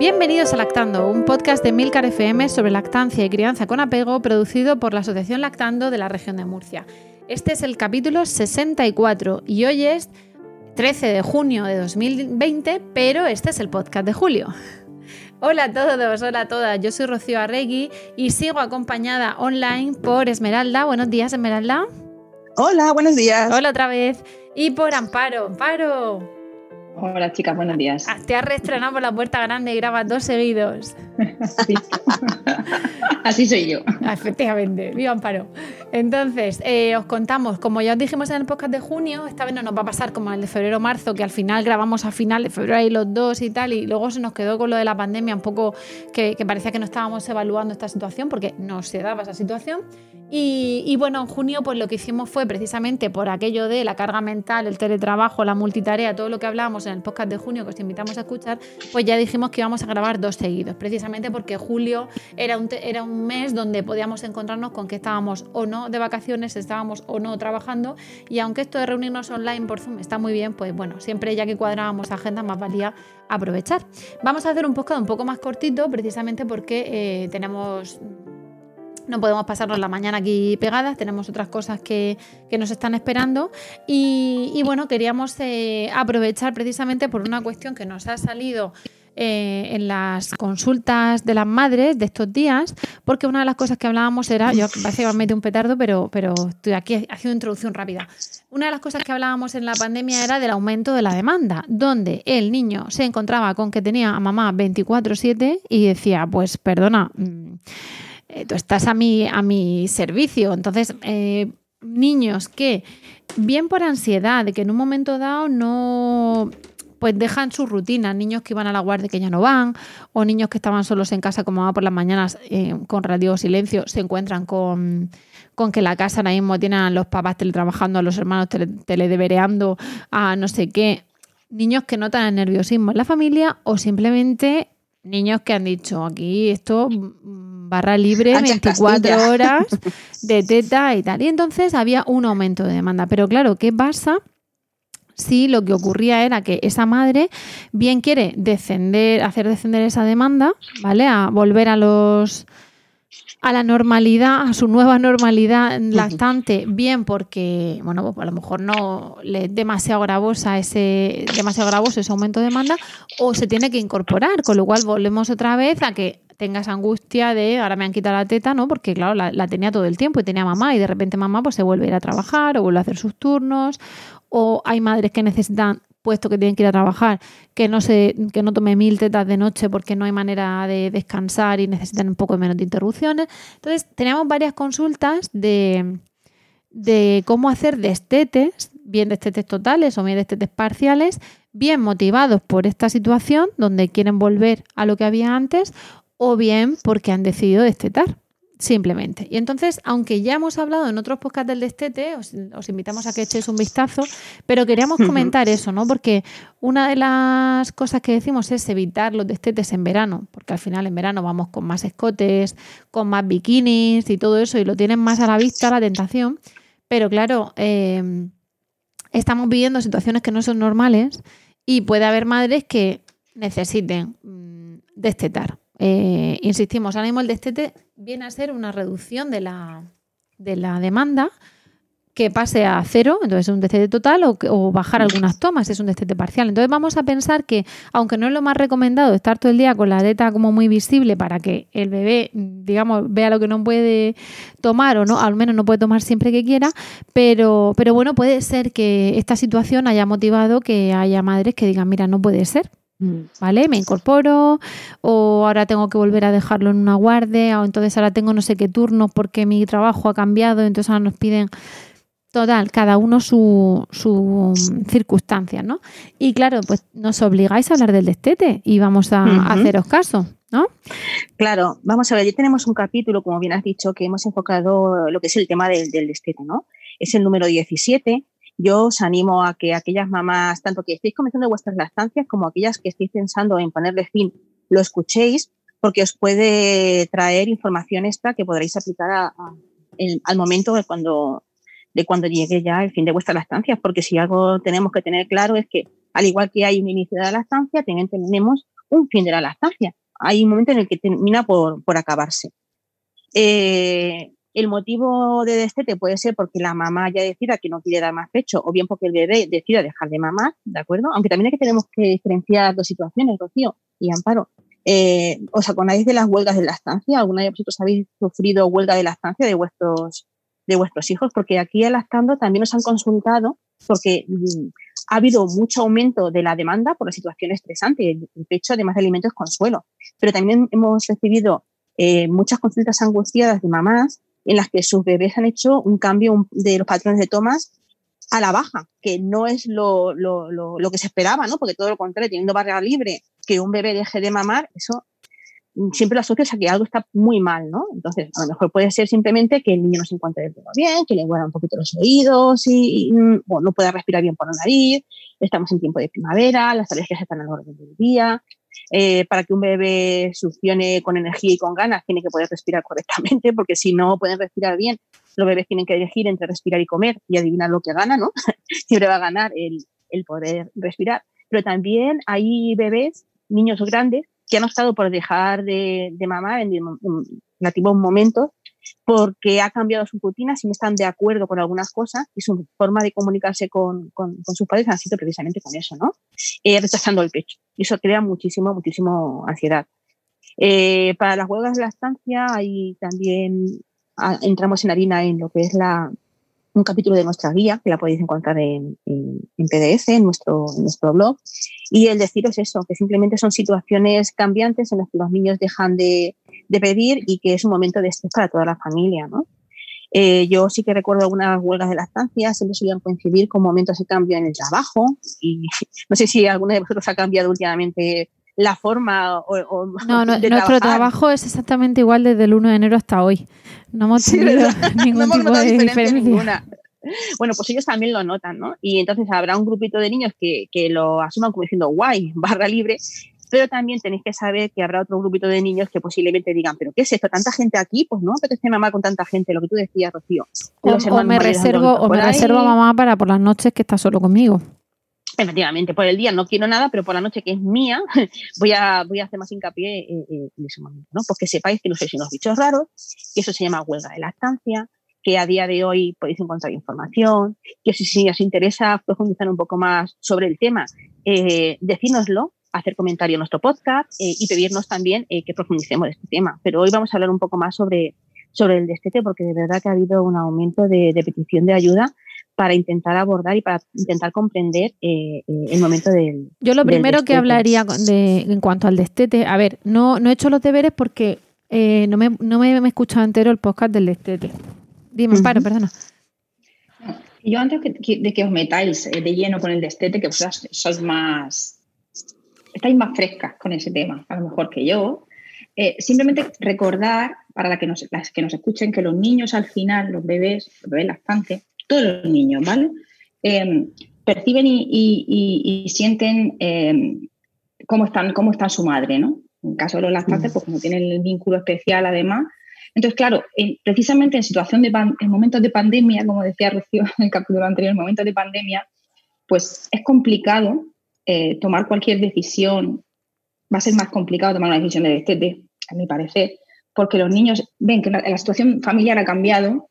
Bienvenidos a Lactando, un podcast de Milcar FM sobre lactancia y crianza con apego producido por la Asociación Lactando de la región de Murcia. Este es el capítulo 64 y hoy es 13 de junio de 2020, pero este es el podcast de julio. Hola a todos, hola a todas, yo soy Rocío Arregui y sigo acompañada online por Esmeralda. Buenos días, Esmeralda. Hola, buenos días. Hola otra vez. Y por Amparo. Amparo. Hola chicas, buenos días. Ah, te has reestrenado por la puerta grande y grabas dos seguidos. Así soy yo. Ah, efectivamente, viva Amparo. Entonces, eh, os contamos, como ya os dijimos en el podcast de junio, esta vez no nos va a pasar como el de febrero-marzo, que al final grabamos a final de febrero ahí los dos y tal, y luego se nos quedó con lo de la pandemia un poco que, parecía que no estábamos evaluando esta situación porque no se daba esa situación. Y, bueno, en junio pues lo que hicimos fue precisamente por aquello de la carga mental, el teletrabajo, la multitarea, todo lo que hablábamos en el podcast de junio que os invitamos a escuchar, pues ya dijimos que íbamos a grabar dos seguidos, precisamente porque julio era un, era un mes donde podíamos encontrarnos con que estábamos o no de vacaciones, estábamos o no trabajando y aunque esto de reunirnos online por Zoom está muy bien, pues bueno, siempre ya que cuadrábamos agenda más valía aprovechar. Vamos a hacer un podcast un poco más cortito precisamente porque eh, tenemos no podemos pasarnos la mañana aquí pegadas, tenemos otras cosas que, nos están esperando. Y, bueno, queríamos eh, aprovechar precisamente por una cuestión que nos ha salido eh, en las consultas de las madres de estos días, porque una de las cosas que hablábamos era, yo parece que me un petardo, pero, pero estoy aquí haciendo introducción rápida. Una de las cosas que hablábamos en la pandemia era del aumento de la demanda, donde el niño se encontraba con que tenía a mamá 24/7 y decía, pues perdona, mm, eh, tú estás a mi, a mi servicio. Entonces, eh, niños que, bien por ansiedad, de que en un momento dado no pues dejan su rutina, niños que iban a la guardia que ya no van, o niños que estaban solos en casa como va por las mañanas eh, con radio silencio, se encuentran con, con que la casa ahora mismo tienen a los papás teletrabajando, a los hermanos tele, a no sé qué. Niños que notan el nerviosismo en la familia o simplemente niños que han dicho aquí esto barra libre, 24 horas de teta y tal. Y entonces había un aumento de demanda. Pero claro, ¿qué pasa? si lo que ocurría era que esa madre bien quiere descender, hacer descender esa demanda, ¿vale? A volver a los a la normalidad, a su nueva normalidad lactante, bien porque, bueno, pues a lo mejor no le es demasiado gravosa ese, demasiado gravoso ese aumento de demanda, o se tiene que incorporar, con lo cual volvemos otra vez a que tengas angustia de ahora me han quitado la teta, ¿no? Porque claro, la, tenía todo el tiempo y tenía mamá y de repente mamá pues se vuelve a ir a trabajar o vuelve a hacer sus turnos o hay madres que necesitan puesto que tienen que ir a trabajar, que no se, que no tome mil tetas de noche porque no hay manera de descansar y necesitan un poco menos de interrupciones. Entonces, teníamos varias consultas de, de cómo hacer destetes, bien destetes totales o bien destetes parciales, bien motivados por esta situación donde quieren volver a lo que había antes o bien porque han decidido destetar, simplemente. Y entonces, aunque ya hemos hablado en otros podcasts del destete, os, invitamos a que echéis un vistazo, pero queríamos comentar eso, ¿no? Porque una de las cosas que decimos es evitar los destetes en verano, porque al final en verano vamos con más escotes, con más bikinis y todo eso, y lo tienen más a la vista la tentación. Pero claro, eh, estamos viviendo situaciones que no son normales y puede haber madres que necesiten mm, destetar eh, insistimos, ahora mismo el destete viene a ser una reducción de la, de la demanda que pase a cero, entonces es un destete total, o, bajar algunas tomas, es un destete parcial. Entonces vamos a pensar que, aunque no es lo más recomendado estar todo el día con la teta como muy visible para que el bebé, digamos, vea lo que no puede tomar o no, al menos no puede tomar siempre que quiera, pero, pero bueno, puede ser que esta situación haya motivado que haya madres que digan, mira, no puede ser. ¿Vale? Me incorporo o ahora tengo que volver a dejarlo en una guardia o entonces ahora tengo no sé qué turno porque mi trabajo ha cambiado, entonces ahora nos piden Total, cada uno su, su circunstancia, ¿no? Y claro, pues nos obligáis a hablar del destete y vamos a, haceros caso, ¿no? Claro, vamos a ver, ya tenemos un capítulo, como bien has dicho, que hemos enfocado lo que es el tema del, del destete, ¿no? Es el número 17 yo os animo a que aquellas mamás, tanto que estéis comenzando vuestras lactancias como aquellas que estéis pensando en ponerle fin, lo escuchéis porque os puede traer información extra que podréis aplicar al momento de cuando, de cuando llegue ya el fin de vuestras lactancias, porque si algo tenemos que tener claro es que al igual que hay un inicio de la lactancia, también tenemos un fin de la lactancia. Hay un momento en el que termina por, por acabarse. Eh, el motivo de destete puede ser porque la mamá ya decida que no quiere dar más pecho o bien porque el bebé decida dejar de mamar, ¿de acuerdo? Aunque también hay que tenemos que diferenciar dos situaciones, Rocío y Amparo. Eh, ¿Os acordáis de las huelgas de la estancia? ¿Alguna de vosotros habéis sufrido huelga de la estancia de vuestros, de vuestros hijos? Porque aquí en Lactando también nos han consultado porque mm, ha habido mucho aumento de la demanda por la situación estresante. El, el pecho, además de alimentos, consuelo. Pero también hemos recibido eh, muchas consultas angustiadas de mamás en las que sus bebés han hecho un cambio de los patrones de tomas a la baja, que no es lo, lo, lo, que se esperaba, ¿no? Porque todo lo contrario, teniendo barrera libre, que un bebé deje de mamar, eso siempre lo asocias a que algo está muy mal, ¿no? Entonces, a lo mejor puede ser simplemente que el niño no se encuentre bien, que le huelan un poquito los oídos y, bueno, no pueda respirar bien por la nariz, estamos en tiempo de primavera, las alergias están al orden del día, eh, para que un bebé succione con energía y con ganas, tiene que poder respirar correctamente, porque si no pueden respirar bien, los bebés tienen que elegir entre respirar y comer y adivinar lo que gana, ¿no? Siempre va a ganar el, el poder respirar. Pero también hay bebés, niños grandes, que han optado por dejar de, de mamar en, en relativos momentos porque ha cambiado su rutina, si no están de acuerdo con algunas cosas y su forma de comunicarse con, con, sus padres ha sido precisamente con eso, ¿no? Eh, rechazando el pecho. Y eso crea muchísimo, muchísimo ansiedad. Eh, para las huelgas de la estancia, ahí también ah, entramos en harina en lo que es la, un capítulo de nuestra guía, que la podéis encontrar en, PDF, en nuestro, nuestro blog. Y el deciros eso, que simplemente son situaciones cambiantes en las que los niños dejan de, pedir y que es un momento de estrés para toda la familia, ¿no? Eh, yo sí que recuerdo algunas huelgas de la estancia, siempre solían coincidir con momentos de cambio en el trabajo y no sé si alguno de vosotros ha cambiado últimamente la forma o, no, no nuestro trabajo es exactamente igual desde el 1 de enero hasta hoy. No hemos tenido ningún tipo de diferencia. Bueno, pues ellos también lo notan, ¿no? Y entonces habrá un grupito de niños que, que lo asuman como diciendo guay, barra libre, pero también tenéis que saber que habrá otro grupito de niños que posiblemente digan, pero ¿qué es esto? ¿Tanta gente aquí? Pues no apetece mamá con tanta gente, lo que tú decías, Rocío. O, me reservo, o me reservo a mamá para por las noches que está solo conmigo. Efectivamente, por el día no quiero nada, pero por la noche que es mía, voy a, voy a hacer más hincapié en, ese momento, ¿no? Porque sepáis que no sois unos bichos raros, que eso se llama huelga de lactancia, que a día de hoy podéis encontrar información, que si, os interesa profundizar un poco más sobre el tema, eh, decínoslo, hacer comentario en nuestro podcast eh, y pedirnos también eh, que profundicemos este tema. Pero hoy vamos a hablar un poco más sobre, sobre el destete, porque de verdad que ha habido un aumento de, de petición de ayuda para intentar abordar y para intentar comprender eh, eh, el momento del. Yo lo primero que hablaría de, en cuanto al destete, a ver, no, no he hecho los deberes porque eh, no, me, no me, he escuchado entero el podcast del destete. Dime, paro, perdona. Yo antes de que os metáis de lleno con el destete, que vosotras sois más. estáis más frescas con ese tema, a lo mejor que yo. simplemente recordar para que nos, las que nos escuchen que los niños al final, los bebés, los bebés lactantes, todos los niños, ¿vale? Em, perciben y, sienten em, cómo, están, cómo está su madre, ¿no? En caso de los lactantes, pues como tienen el vínculo especial además. Entonces, claro, precisamente en situación de en momentos de pandemia, como decía Rocío en el capítulo anterior, en momentos de pandemia, pues es complicado eh, tomar cualquier decisión, va a ser más complicado tomar una decisión de destete, a mi parecer, porque los niños ven que la situación familiar ha cambiado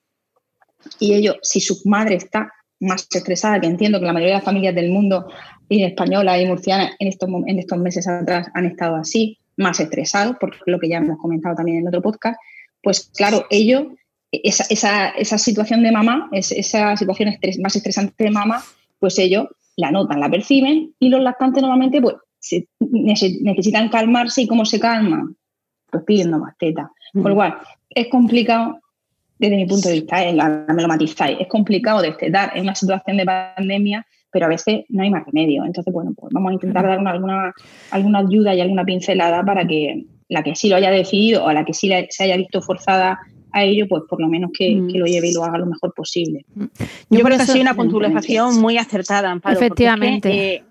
y ellos, si su madre está más estresada, que entiendo que la mayoría de las familias del mundo, y española y murciana, en estos, en estos meses atrás han estado así, más estresados, por lo que ya hemos comentado también en otro podcast, pues claro, ellos, esa, esa, esa situación de mamá, esa situación más estresante de mamá, pues ellos la notan, la perciben y los lactantes normalmente pues necesitan calmarse y cómo se calman, pues pidiendo más teta. Por lo cual, es complicado desde mi punto de vista, eh, me lo matizáis, es complicado destetar en una situación de pandemia, pero a veces no hay más remedio. Entonces, bueno, pues vamos a intentar dar alguna, alguna ayuda y alguna pincelada para que la que sí lo haya decidido o la que sí se haya visto forzada a ello, pues por lo menos que, mm. lo lleve y lo haga lo mejor posible. Mm. Yo, creo que ha sido una puntualización muy acertada, Amparo. Efectivamente. Eh,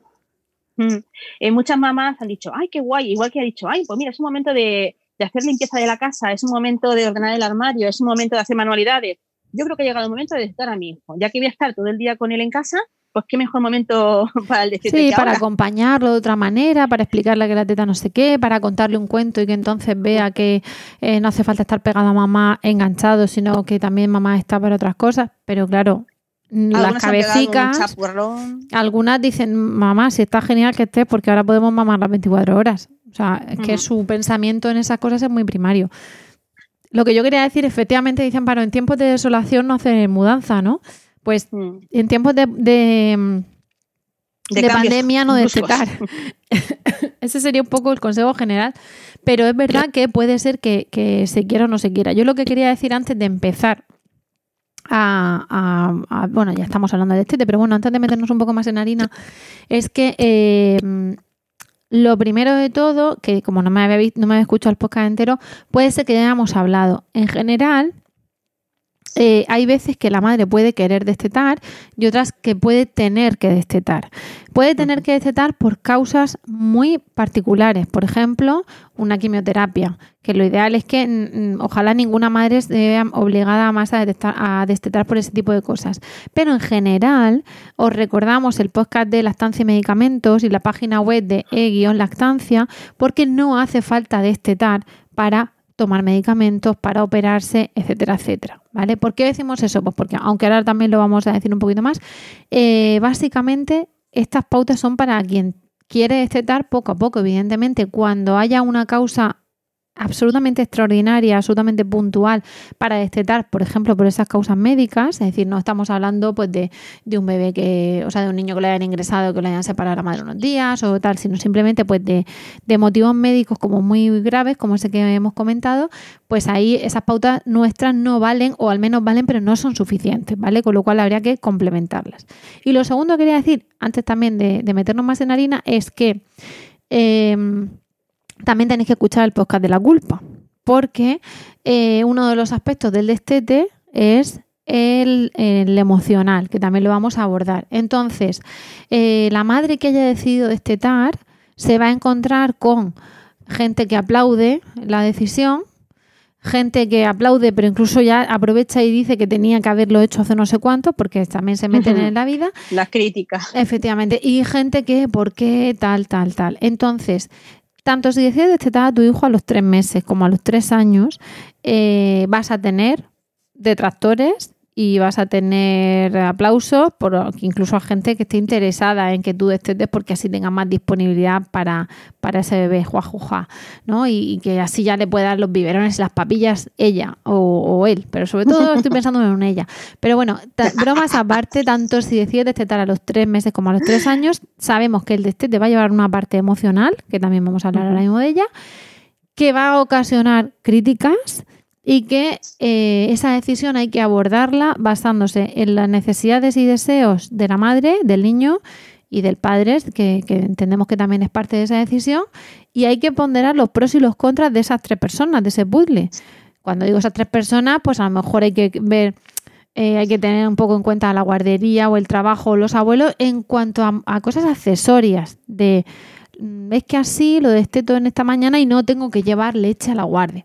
mm, eh, muchas mamás han dicho, ay, qué guay, igual que ha dicho, ay, pues mira, es un momento de, de hacer limpieza de la casa, es un momento de ordenar el armario, es un momento de hacer manualidades. Yo creo que ha llegado el momento de estar a mi hijo. Ya que voy a estar todo el día con él en casa, pues qué mejor momento para el Sí, para acompañarlo de otra manera, para explicarle que la teta no sé qué, para contarle un cuento y que entonces vea que eh, no hace falta estar pegado a mamá enganchado, sino que también mamá está para otras cosas. Pero claro, las cabecicas, algunas dicen, mamá, si está genial que estés, porque ahora podemos mamar las 24 horas. O sea, es que su pensamiento en esas cosas es muy primario. Lo que yo quería decir, efectivamente, dicen, para en tiempos de desolación no hace mudanza, ¿no? Pues mm. en tiempos de, de, pandemia no destetar. Ese sería un poco el consejo general. Pero es verdad que puede ser que, se quiera o no se quiera. Yo lo que quería decir antes de empezar a, bueno, ya estamos hablando de este, pero bueno, antes de meternos un poco más en harina, es que eh, lo primero de todo, que como no me había, no me había escuchado el podcast entero, puede ser que ya hayamos hablado. En general, eh, hay veces que la madre puede querer destetar y otras que puede tener que destetar. Puede tener que destetar por causas muy particulares, por ejemplo, una quimioterapia, que lo ideal es que ojalá ninguna madre esté obligada más a, a destetar por ese tipo de cosas. Pero en general, os recordamos el podcast de lactancia y medicamentos y la página web de e-lactancia, porque no hace falta destetar para tomar medicamentos, para operarse, etcétera, etcétera. ¿Por qué decimos eso? Pues porque, aunque ahora también lo vamos a decir un poquito más, eh, básicamente estas pautas son para quien quiere destetar poco a poco. Evidentemente, cuando haya una causa absolutamente extraordinaria, absolutamente puntual para destetar, por ejemplo, por esas causas médicas, es decir, no estamos hablando pues de, un bebé que, o sea, de un niño que le hayan ingresado, que le hayan separado a la madre unos días o tal, sino simplemente pues de, de motivos médicos como muy graves, como ese que hemos comentado, pues ahí esas pautas nuestras no valen, o al menos valen, pero no son suficientes, ¿vale? Con lo cual habría que complementarlas. Y lo segundo que quería decir, antes también de, meternos más en harina, es que eh, también tenéis que escuchar el podcast de la culpa, porque eh, uno de los aspectos del destete es el, emocional, que también lo vamos a abordar. Entonces, eh, la madre que haya decidido destetar se va a encontrar con gente que aplaude la decisión, gente que aplaude, pero incluso ya aprovecha y dice que tenía que haberlo hecho hace no sé cuánto, porque también se meten en la vida. Las críticas. Efectivamente. Y gente que, ¿por qué? Tal, tal, tal. Entonces, tanto si decides destetar a tu hijo a los tres meses como a los tres años, eh, vas a tener detractores y vas a tener aplausos por incluso a gente que esté interesada en que tú destetes porque así tenga más disponibilidad para, para ese bebé juajuja, ¿no? Y, que así ya le pueda dar los biberones, las papillas ella o, él, pero sobre todo estoy pensando en ella. Pero bueno, bromas aparte, tanto si decides destetar a los tres meses como a los tres años, sabemos que el destete va a llevar una parte emocional, que también vamos a hablar ahora mismo de ella, que va a ocasionar críticas, y que eh, esa decisión hay que abordarla basándose en las necesidades y deseos de la madre, del niño y del padre, que, entendemos que también es parte de esa decisión, y hay que ponderar los pros y los contras de esas tres personas, de ese puzzle. Cuando digo esas tres personas, pues a lo mejor hay que ver, eh, hay que tener un poco en cuenta la guardería o el trabajo o los abuelos en cuanto a, a cosas accesorias de mm, es que así lo desteto en esta mañana y no tengo que llevar leche a la guardia.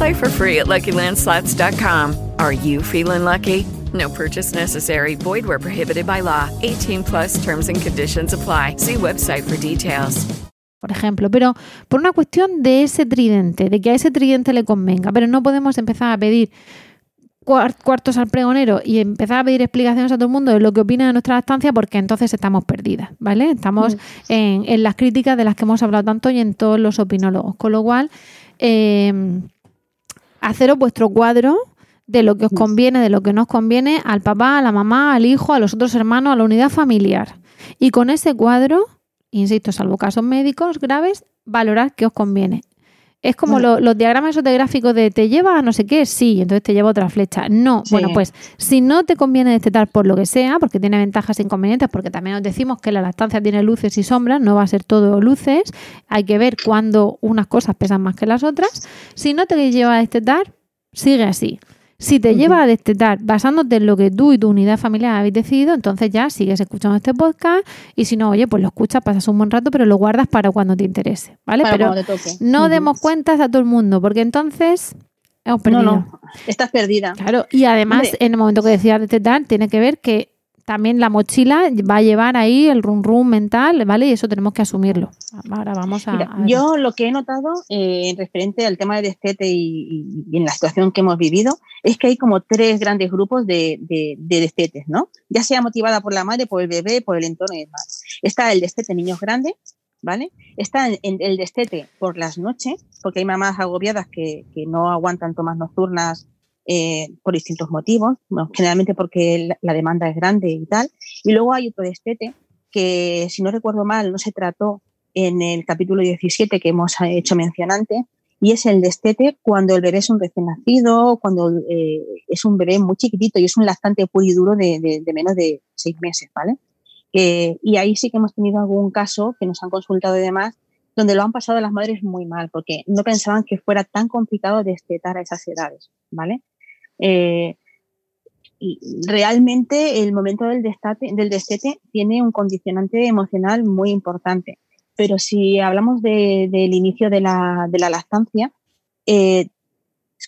Play for free at LuckyLandSlots.com. Are you feeling lucky? No purchase necessary. Void where prohibited by law. 18 plus terms and conditions apply. See website for details. por ejemplo, pero por una cuestión de ese tridente, de que a ese tridente le convenga, pero no podemos empezar a pedir cuar- cuartos al pregonero y empezar a pedir explicaciones a todo el mundo de lo que opina de nuestra estancia porque entonces estamos perdidas, ¿vale? Estamos en, en las críticas de las que hemos hablado tanto y en todos los opinólogos, con lo cual eh, haceros vuestro cuadro de lo que os conviene, de lo que no os conviene al papá, a la mamá, al hijo, a los otros hermanos, a la unidad familiar. Y con ese cuadro, insisto, salvo casos médicos graves, valorar qué os conviene. Es como Bueno. lo- los diagramas esos de gráficos de te lleva a no sé qué, sí, entonces te lleva otra flecha. No, Sí. bueno, pues si no te conviene destetar por lo que sea, porque tiene ventajas e inconvenientes, porque también os decimos que la lactancia tiene luces y sombras, no va a ser todo luces, hay que ver cuándo unas cosas pesan más que las otras. Si no te lleva a destetar, sigue así. Si te lleva a destetar basándote en lo que tú y tu unidad familiar habéis decidido, entonces ya sigues escuchando este podcast y si no, oye, pues lo escuchas, pasas un buen rato, pero lo guardas para cuando te interese, ¿vale? Para pero cuando te toque. no Ujú. demos cuentas a todo el mundo, porque entonces No, no, estás perdida. Claro, y además, Hombre. en el momento que decías destetar, tiene que ver que también la mochila va a llevar ahí el rum rum mental, ¿vale? Y eso tenemos que asumirlo. Ahora vamos a. Mira, a ver. yo lo que he notado eh, referente al tema de destete y, en la situación que hemos vivido es que hay como tres grandes grupos de, de, de destetes, ¿no? Ya sea motivada por la madre, por el bebé, por el entorno y demás. Está el destete niños grandes, ¿vale? Está en- en el destete por las noches, porque hay mamás agobiadas que, que no aguantan tomas nocturnas eh, por distintos motivos, bueno, generalmente porque la, demanda es grande y tal. Y luego hay otro destete que, si no recuerdo mal, no se trató en el capítulo 17 que hemos hecho mención antes, y es el destete cuando el bebé es un recién nacido, cuando eh, es un bebé muy chiquitito y es un lactante puro y duro de menos de seis meses, ¿vale? Eh, y ahí sí que hemos tenido algún caso que nos han consultado y demás, donde lo han pasado las madres muy mal, porque no pensaban que fuera tan complicado destetar a esas edades, ¿vale? Eh, realmente el momento del, destate, del destete tiene un condicionante emocional muy importante. Pero si hablamos de- del inicio de la, de la lactancia, eh,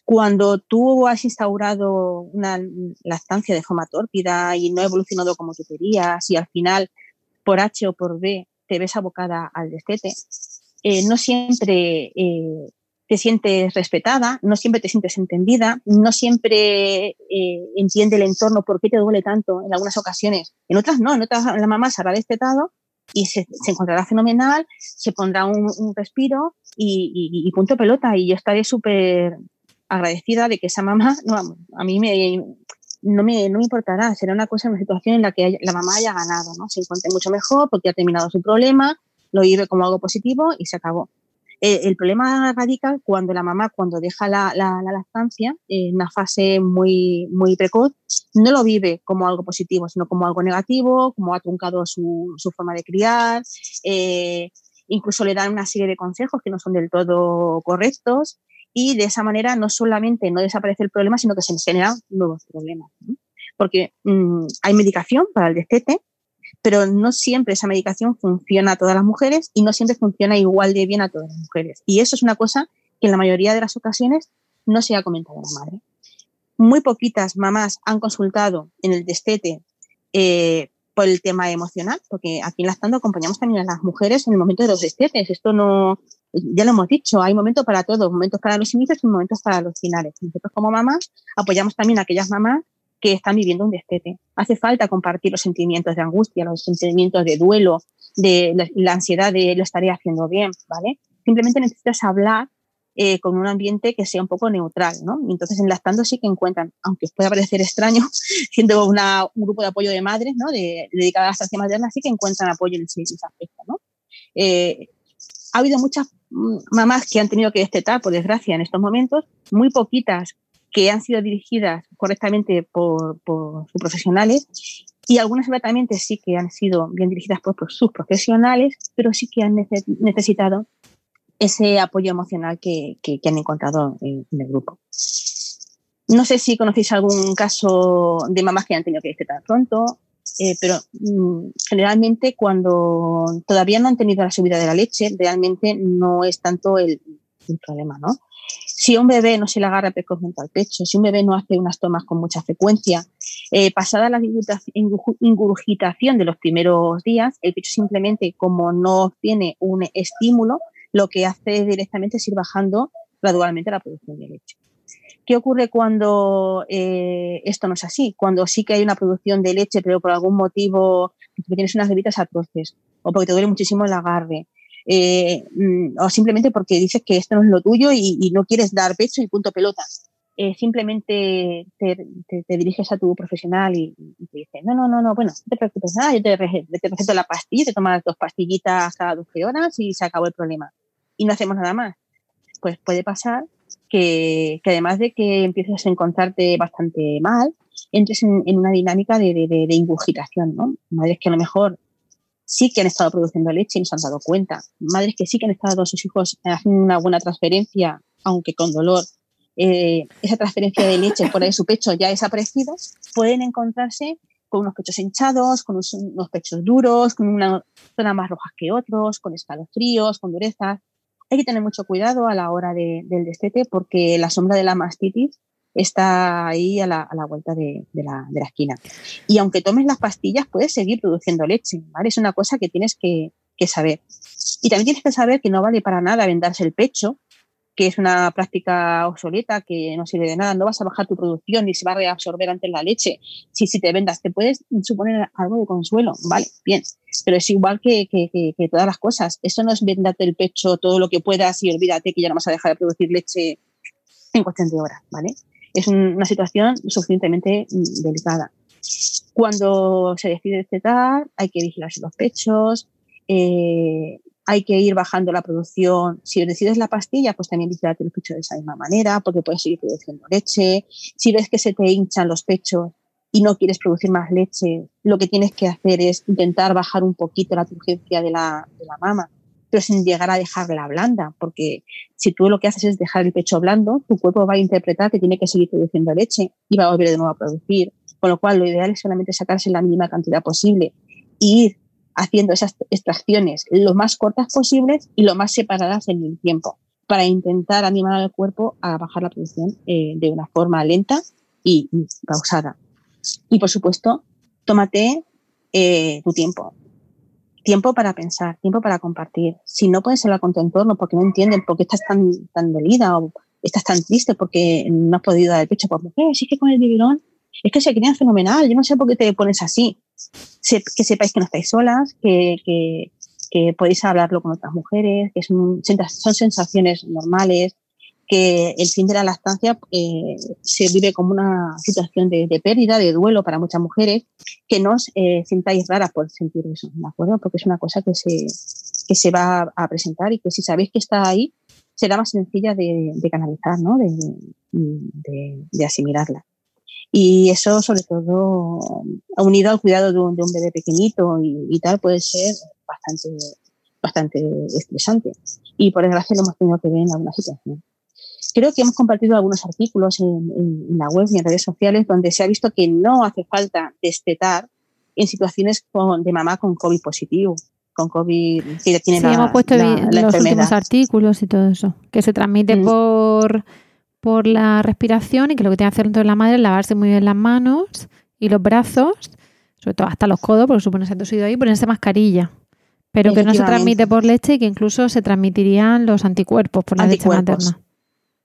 cuando tú has instaurado una lactancia de forma tórpida y no ha evolucionado como tú querías y al final por H o por B te ves abocada al destete, eh, no siempre eh, te sientes respetada, no siempre te sientes entendida, no siempre eh, entiende el entorno por qué te duele tanto en algunas ocasiones. En otras no, en otras la mamá se habrá destetado y se, encontrará fenomenal, se pondrá un, respiro y, punto pelota. Y yo estaré súper agradecida de que esa mamá, no, a mí me, no, me, no me importará, será una cosa, una situación en la que la mamá haya ganado, ¿no? se encuentre mucho mejor porque ha terminado su problema, lo vive como algo positivo y se acabó. Eh, el problema radica cuando la mamá, cuando deja la, la- la lactancia en una fase muy, muy precoz, no lo vive como algo positivo, sino como algo negativo, como ha truncado su, su forma de criar, eh, incluso le dan una serie de consejos que no son del todo correctos y de esa manera no solamente no desaparece el problema, sino que se generan nuevos problemas. Porque mm, hay medicación para el destete, pero no siempre esa medicación funciona a todas las mujeres y no siempre funciona igual de bien a todas las mujeres. Y eso es una cosa que en la mayoría de las ocasiones no se ha comentado a la madre. Muy poquitas mamás han consultado en el destete eh, por el tema emocional, porque aquí en Lactando acompañamos también a las mujeres en el momento de los destetes. Esto no, ya lo hemos dicho, hay momentos para todos, momentos para los inicios y momentos para los finales. Nosotros como mamás apoyamos también a aquellas mamás que están viviendo un destete. Hace falta compartir los sentimientos de angustia, los sentimientos de duelo, de la, la ansiedad de lo estaré haciendo bien, ¿vale? Simplemente necesitas hablar eh, con un ambiente que sea un poco neutral, ¿no? Entonces en Lactando sí que encuentran, aunque os pueda parecer extraño, siendo una, un grupo de apoyo de madres, ¿no? De, dedicada a la estancia materna, sí que encuentran apoyo en ese, ese aspecto, ¿no? Eh, ha habido muchas mm, mamás que han tenido que destetar, por desgracia, en estos momentos, muy poquitas que han sido dirigidas correctamente por, por sus profesionales y algunas seguramente sí que han sido bien dirigidas por, sus profesionales, pero sí que han nece- necesitado ese apoyo emocional que, han encontrado en, el grupo. No sé si conocéis algún caso de mamás que han tenido que destetar pronto, eh, pero mm, generalmente cuando todavía no han tenido la subida de la leche, realmente no es tanto el, problema, ¿no? Si un bebé no se le agarra precozmente al pecho, si un bebé no hace unas tomas con mucha frecuencia, eh, pasada la ingurgitación de los primeros días, el pecho simplemente como no obtiene un estímulo, lo que hace directamente es ir bajando gradualmente la producción de leche. ¿Qué ocurre cuando eh, esto no es así? Cuando sí que hay una producción de leche, pero por algún motivo tienes unas gritas atroces o porque te duele muchísimo el agarre. Eh, mm, o simplemente porque dices que esto no es lo tuyo y, no quieres dar pecho y punto pelota. Eh, simplemente te, diriges a tu profesional y, te dice, no, no, no, no, bueno, no te preocupes nada, yo te, te receto la pastilla, te tomas dos pastillitas cada 12 horas y se acabó el problema. Y no hacemos nada más. Pues puede pasar que, además de que empieces a encontrarte bastante mal, entres en, una dinámica de, de, de, ingurgitación, ¿no? Madres que a lo mejor sí que han estado produciendo leche y no se han dado cuenta. Madres que sí que han estado sus hijos haciendo una buena transferencia, aunque con dolor. Eh, esa transferencia de leche fuera de su pecho ya desaparecido, pueden encontrarse con unos pechos hinchados, con unos, pechos duros, con una zona más roja que otros, con escalofríos, con durezas. Hay que tener mucho cuidado a la hora del destete porque la sombra de la mastitis está ahí a la, vuelta de, la, esquina. Y aunque tomes las pastillas, puedes seguir produciendo leche, ¿vale? Es una cosa que tienes que, que saber. Y también tienes que saber que no vale para nada vendarse el pecho que es una práctica obsoleta que no sirve de nada, no vas a bajar tu producción ni se va a reabsorber antes la leche. Si, si te vendas, te puedes suponer algo de consuelo, vale, bien, pero es igual que, que, todas las cosas. Eso no es vendarte el pecho todo lo que puedas y olvídate que ya no vas a dejar de producir leche en cuestión de horas, ¿vale? Es una situación suficientemente mm, delicada. Cuando se decide destetar, hay que vigilarse los pechos, eh, hay que ir bajando la producción. Si decides la pastilla, pues también vigilarte los pechos de esa misma manera, porque puedes seguir produciendo leche. Si ves que se te hinchan los pechos y no quieres producir más leche, lo que tienes que hacer es intentar bajar un poquito la turgencia de la, de la mama, pero sin llegar a dejarla blanda, porque si tú lo que haces es dejar el pecho blando, tu cuerpo va a interpretar que tiene que seguir produciendo leche y va a volver de nuevo a producir. Con lo cual, lo ideal es solamente sacarse la mínima cantidad posible y ir haciendo esas extracciones lo más cortas posibles y lo más separadas en el tiempo para intentar animar al cuerpo a bajar la producción eh, de una forma lenta y, pausada. Y por supuesto, tómate eh, tu tiempo. Tiempo para pensar, tiempo para compartir. Si no puedes hablar con tu entorno porque no entienden por qué estás tan, tan dolida o estás tan triste porque no has podido dar el pecho, porque eh, sí que con el biberón es que se crían fenomenal, yo no sé por qué te pones así que sepáis que no estáis solas, que, podéis hablarlo con otras mujeres, que son, sensaciones normales, que el fin de la lactancia eh, se vive como una situación de, pérdida, de duelo para muchas mujeres, que no os eh, sintáis raras por sentir eso, ¿de acuerdo? Porque es una cosa que se, que se va a presentar y que si sabéis que está ahí, será más sencilla de, canalizar, ¿no? de asimilarla. Y eso, sobre todo, unido al cuidado de un, bebé pequeñito y, tal, puede ser bastante, bastante estresante. Y por desgracia lo hemos tenido que ver en alguna situación. Creo que hemos compartido algunos artículos en, la web y en redes sociales donde se ha visto que no hace falta destetar en situaciones de mamá con COVID positivo con COVID que ya tiene sí, hemos puesto los últimos artículos y todo eso, que se transmite mm. por por la respiración y que lo que tiene que hacer dentro de la madre es lavarse muy bien las manos y los brazos, sobre todo hasta los codos, porque supone que se ha ahí, ponerse mascarilla. Pero que no se transmite por leche y que incluso se transmitirían los anticuerpos por la leche materna.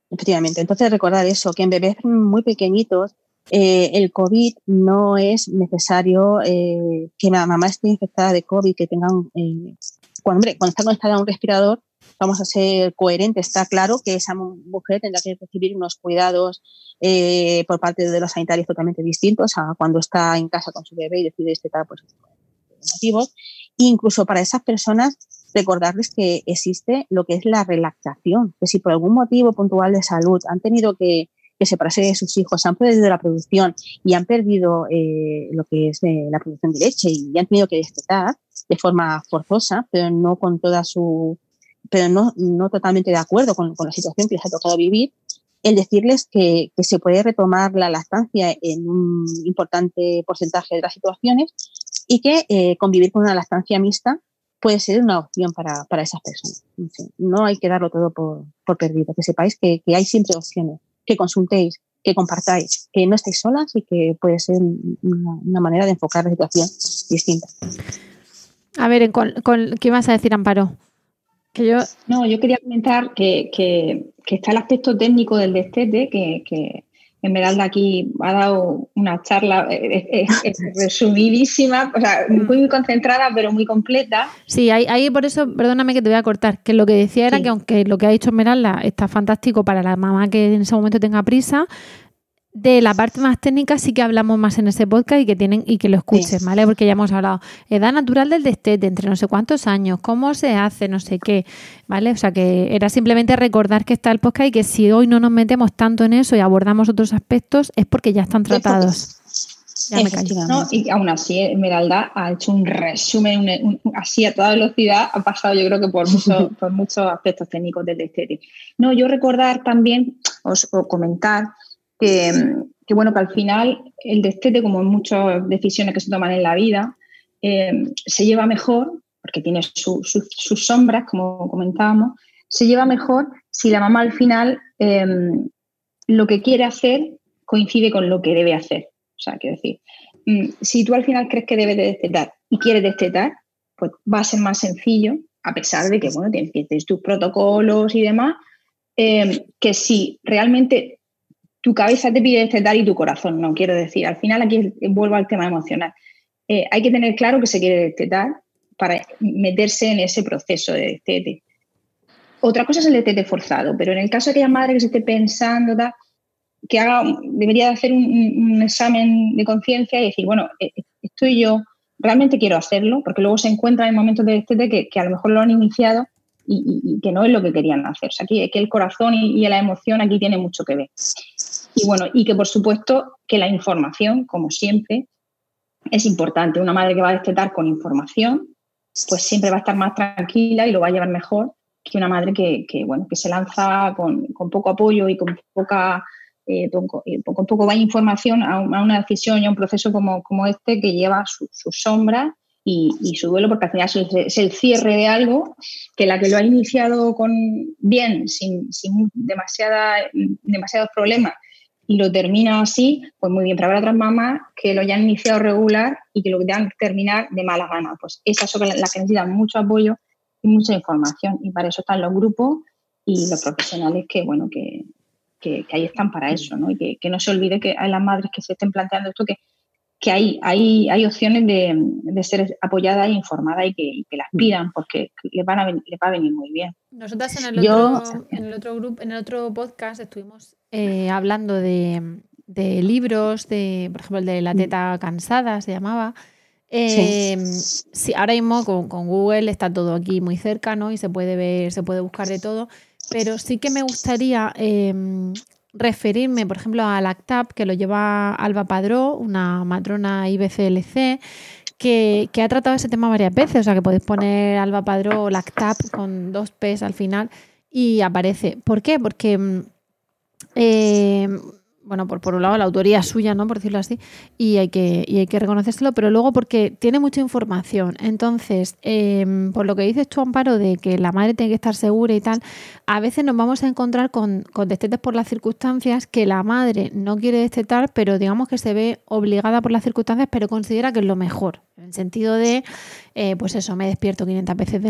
Efectivamente. Entonces, recordar eso, que en bebés muy pequeñitos eh, el COVID no es necesario eh, que la mamá esté infectada de COVID, que tengan, eh, cuando, hombre, cuando está conectada a un respirador, vamos a ser coherentes. Está claro que esa mujer tendrá que recibir unos cuidados eh, por parte de los sanitarios totalmente distintos a cuando está en casa con su bebé y decide destetar pues, motivos. incluso para esas personas, recordarles que existe lo que es la relaxación, que si por algún motivo puntual de salud han tenido que, separarse de sus hijos, han perdido la producción y han perdido eh, lo que es eh, la producción de leche y han tenido que destetar de forma forzosa, pero no con toda su pero no, no totalmente de acuerdo con, con la situación que les ha tocado vivir, el decirles que, que, se puede retomar la lactancia en un importante porcentaje de las situaciones y que eh, convivir con una lactancia mixta puede ser una opción para, para esas personas. En fin, no hay que darlo todo por, por perdido, que sepáis que, que, hay siempre opciones, que consultéis, que compartáis, que no estéis solas y que puede ser una, una manera de enfocar la situación distinta. A ver, con, con, ¿qué vas a decir, Amparo? Que yo... No, yo quería comentar que, que, que está el aspecto técnico del destete, que, que Esmeralda aquí ha dado una charla eh, eh, es, es resumidísima, o sea, muy concentrada, pero muy completa. Sí, ahí, ahí, por eso, perdóname que te voy a cortar, que lo que decía era sí. que aunque lo que ha dicho Esmeralda está fantástico para la mamá que en ese momento tenga prisa, de la parte más técnica sí que hablamos más en ese podcast y que tienen y que lo escuches, sí. ¿vale? Porque ya hemos hablado edad natural del destete, entre no sé cuántos años, cómo se hace, no sé qué, ¿vale? O sea que era simplemente recordar que está el podcast y que si hoy no nos metemos tanto en eso y abordamos otros aspectos es porque ya están tratados. Ya me callo. ¿no? Y aún así, Esmeralda ha hecho un resumen un, un, así a toda velocidad, ha pasado yo creo que por, mucho, por muchos aspectos técnicos del destete. No, yo recordar también, os, o comentar, que, bueno, que al final el destete, como en muchas decisiones que se toman en la vida, eh, se lleva mejor, porque tiene su, su, sus sombras, como comentábamos, se lleva mejor si la mamá al final eh, lo que quiere hacer coincide con lo que debe hacer. O sea, quiero decir, mm, si tú al final crees que debes de destetar y quieres destetar, pues va a ser más sencillo, a pesar de que, bueno, tienes, tienes tus protocolos y demás, eh, que si realmente tu cabeza te pide destetar y tu corazón no, quiero decir. Al final aquí vuelvo al tema emocional. Eh, hay que tener claro que se quiere destetar para meterse en ese proceso de destete. Otra cosa es el destete forzado, pero en el caso de aquella madre que se esté pensando, da, que haga, debería hacer un, examen de conciencia y decir, bueno, eh, estoy yo, realmente quiero hacerlo, porque luego se encuentran en momentos de destete que, a lo mejor lo han iniciado y, que no es lo que querían hacer. O sea, aquí, que el corazón y, y la emoción aquí tiene mucho que ver. Y bueno, y que por supuesto que la información, como siempre, es importante. Una madre que va a destetar con información, pues siempre va a estar más tranquila y lo va a llevar mejor que una madre que, bueno, que se lanza con, con, poco apoyo y con poca eh, poco, con poco más información a, una decisión y a un proceso como, como este que lleva su sombras y, y, su duelo, porque al final es, el cierre de algo que la que lo ha iniciado con bien, sin, sin demasiada, demasiados problemas, y lo termina así, pues muy bien. Pero habrá otras mamás que lo hayan iniciado regular y que lo que terminar de mala gana. Pues esas son las que necesitan mucho apoyo y mucha información. Y para eso están los grupos y los profesionales que, bueno, que, que, que ahí están para eso, ¿no? Y que, que, no se olvide que hay las madres que se estén planteando esto, que, que hay, hay, hay opciones de, de ser apoyadas e informadas y que, y que las pidan porque les, van a, les va a venir muy bien. Nosotras en el, Yo, otro, en el otro grupo, en el otro podcast estuvimos eh, hablando de, de, libros, de, por ejemplo, el de La teta cansada se llamaba. Eh, sí. sí. ahora mismo con, con, Google está todo aquí muy cerca, ¿no? Y se puede ver, se puede buscar de todo. Pero sí que me gustaría eh, referirme, por ejemplo, a LACTAP, que lo lleva Alba Padró, una matrona IBCLC, que, que, ha tratado ese tema varias veces. O sea, que podéis poner Alba Padró LACTAP con dos P's al final y aparece. ¿Por qué? Porque mm, eh, bueno, por, por un lado la autoría suya, ¿no? Por decirlo así, y hay que, y hay que reconocérselo, pero luego porque tiene mucha información. Entonces, eh, por lo que dices tú, Amparo, de que la madre tiene que estar segura y tal, a veces nos vamos a encontrar con, con destetes por las circunstancias que la madre no quiere destetar, pero digamos que se ve obligada por las circunstancias, pero considera que es lo mejor. En el sentido de, eh, pues eso, me despierto 500 veces de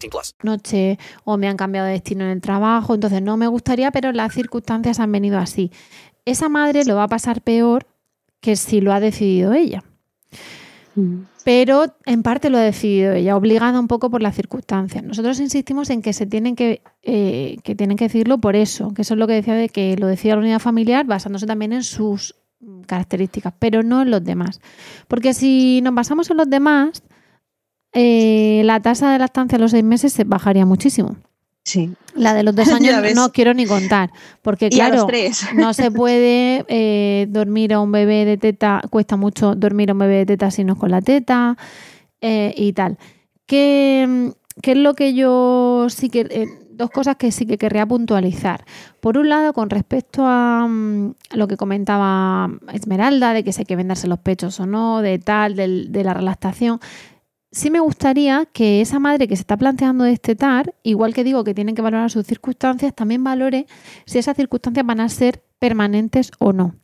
18 plus. noche o me han cambiado de destino en el trabajo, entonces no me gustaría, pero las circunstancias han venido así. Esa madre lo va a pasar peor que si lo ha decidido ella. Pero en parte lo ha decidido ella, obligada un poco por las circunstancias. Nosotros insistimos en que se tienen que, eh, que tienen que decirlo por eso, que eso es lo que decía de que lo decía la unidad familiar basándose también en sus mm, características, pero no en los demás. Porque si nos basamos en los demás, eh, la tasa de lactancia a los seis meses se bajaría muchísimo. Sí. La de los dos años no quiero ni contar, porque claro, no se puede eh, dormir a un bebé de teta, cuesta mucho dormir a un bebé de teta si no es con la teta eh, y tal. ¿Qué, qué es lo que yo sí que... eh, dos cosas que sí que querría puntualizar. Por un lado, con respecto a, mm, lo que comentaba Esmeralda, de que si hay que vendarse los pechos o no, de tal, del- de la relactación, sí me gustaría que esa madre que se está planteando destetar, igual que digo que tienen que valorar sus circunstancias, también valore si esas circunstancias van a ser permanentes o no.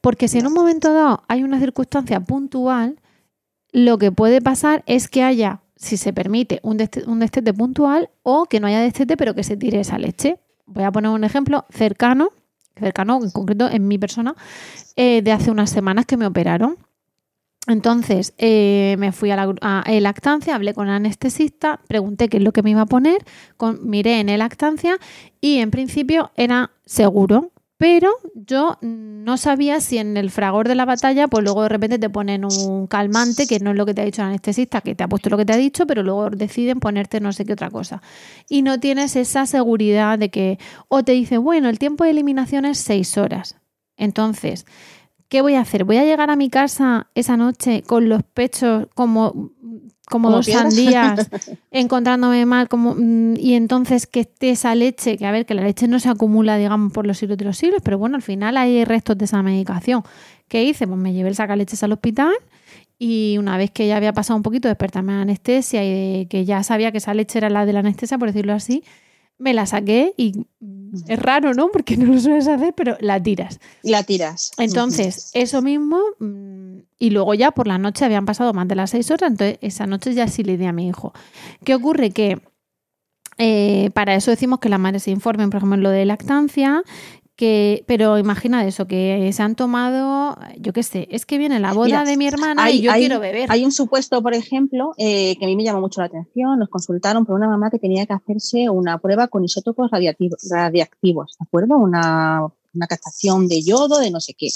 Porque si en un momento dado hay una circunstancia puntual, lo que puede pasar es que haya, si se permite, un, deste- un destete puntual o que no haya destete pero que se tire esa leche. Voy a poner un ejemplo cercano, cercano en concreto en mi persona, eh, de hace unas semanas que me operaron. Entonces eh, me fui a la gru- a e lactancia, hablé con el anestesista, pregunté qué es lo que me iba a poner, con, miré en e lactancia y en principio era seguro, pero yo no sabía si en el fragor de la batalla, pues luego de repente te ponen un calmante, que no es lo que te ha dicho el anestesista, que te ha puesto lo que te ha dicho, pero luego deciden ponerte no sé qué otra cosa. Y no tienes esa seguridad de que, o te dice, bueno, el tiempo de eliminación es seis horas. Entonces, ¿qué voy a hacer? ¿Voy a llegar a mi casa esa noche con los pechos como, como, Como dos piedras. sandías, encontrándome mal? Como, mm, y entonces que esté esa leche, que a ver, que la leche no se acumula, digamos, por los siglos de los siglos, pero bueno, al final hay restos de esa medicación. ¿Qué hice? Pues me llevé el sacaleches al hospital y una vez que ya había pasado un poquito de despertarme de anestesia y de que ya sabía que esa leche era la de la anestesia, por decirlo así, me la saqué y es raro, ¿no? Porque no lo sueles hacer, pero la tiras. La tiras. Entonces, eso mismo, mm, y luego ya por la noche habían pasado más de las seis horas, entonces esa noche ya sí le di a mi hijo. ¿Qué ocurre? Que eh, para eso decimos que las madres se informen, por ejemplo, en lo de lactancia, que, pero imagina eso, que se han tomado, yo qué sé, es que viene la boda Mira, de mi hermana hay- y yo hay- quiero beber. Hay un supuesto, por ejemplo, eh, que a mí me llamó mucho la atención. Nos consultaron por una mamá que tenía que hacerse una prueba con isótopos radiactivos, ¿de acuerdo? Una, una captación de yodo, de no sé qué.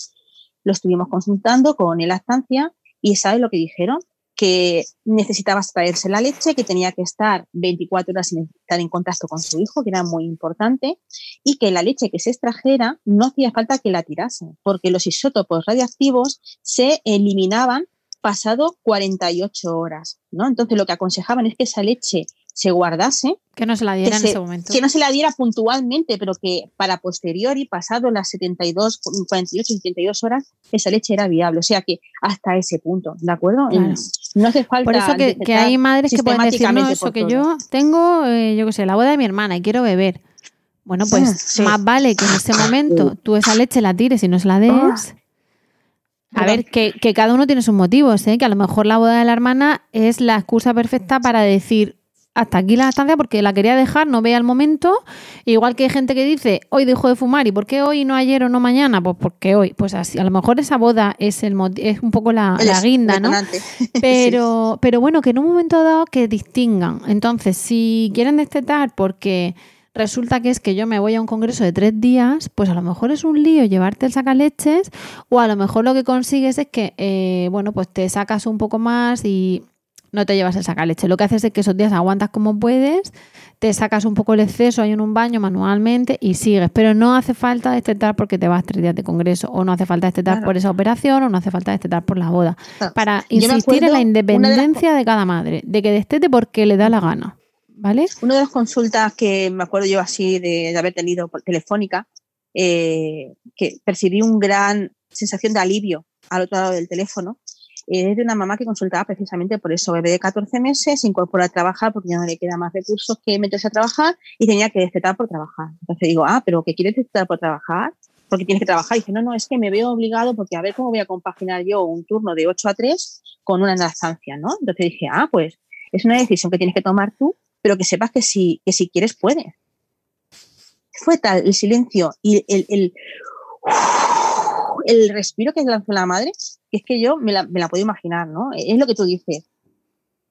Lo estuvimos consultando con el lactancia y ¿sabe lo que dijeron? Que necesitaba extraerse la leche, que tenía que estar 24 horas sin estar en contacto con su hijo, que era muy importante, y que la leche que se extrajera no hacía falta que la tirase, porque los isótopos radiactivos se eliminaban pasado 48 horas, ¿no? Entonces lo que aconsejaban es que esa leche se guardase, Que no se la que, diera en se- ese momento. que no se la diera puntualmente, pero que para posteriori, pasado las 72, 48, 72 horas, esa leche era viable. O sea que hasta ese punto, ¿de acuerdo? Claro. No hace falta. Por eso que, hay madres que pueden decir, no, eso que todo". yo tengo, eh, yo qué sé, la boda de mi hermana y quiero beber. Bueno, pues Sí. más vale que en ese momento tú esa leche la tires y no se la des. A ver, que, que cada uno tiene sus motivos, ¿eh? que a lo mejor la boda de la hermana es la excusa perfecta para decir hasta aquí la estancia porque la quería dejar, no vea el momento. Igual que hay gente que dice, hoy dejo de fumar, ¿y por qué hoy, no ayer o no mañana? Pues porque hoy. Pues así, a lo mejor esa boda es, el es un poco la, la guinda, ¿no? Pero, pero bueno, que en un momento dado que distingan. Entonces, si quieren destetar porque resulta que es que yo me voy a un congreso de tres días, pues a lo mejor es un lío llevarte el sacaleches o a lo mejor lo que consigues es que, eh, bueno, pues te sacas un poco más y no te llevas el sacaleche. Lo que haces es que esos días aguantas como puedes, te sacas un poco el exceso ahí en un baño manualmente y sigues. Pero no hace falta destetar porque te vas tres días de congreso, o no hace falta destetar Claro. por esa operación, o no hace falta destetar por la boda. Claro. Para Yo insistir en la de las independencia de, cada madre, de que destete porque le da la gana. ¿Vale? Una de las consultas que me acuerdo yo así de, de haber tenido por telefónica, eh, que percibí un gran sensación de alivio al otro lado del teléfono, es de una mamá que consultaba precisamente por eso, bebé de 14 meses, se incorpora a trabajar porque ya no le queda más recursos que meterse a trabajar y tenía que destetar por trabajar. Entonces digo, ah, pero ¿qué quieres destetar por trabajar? Porque tienes que trabajar. Y dice, no, no, es que me veo obligado porque a ver cómo voy a compaginar yo un turno de 8 a 3 con una lactancia, ¿no? Entonces dije, ah, pues es una decisión que tienes que tomar tú, pero que sepas que si, que si quieres puedes. Fue tal el silencio y el, el, el respiro que lanzó la madre, que es que yo me la, puedo imaginar, ¿no? Es lo que tú dices.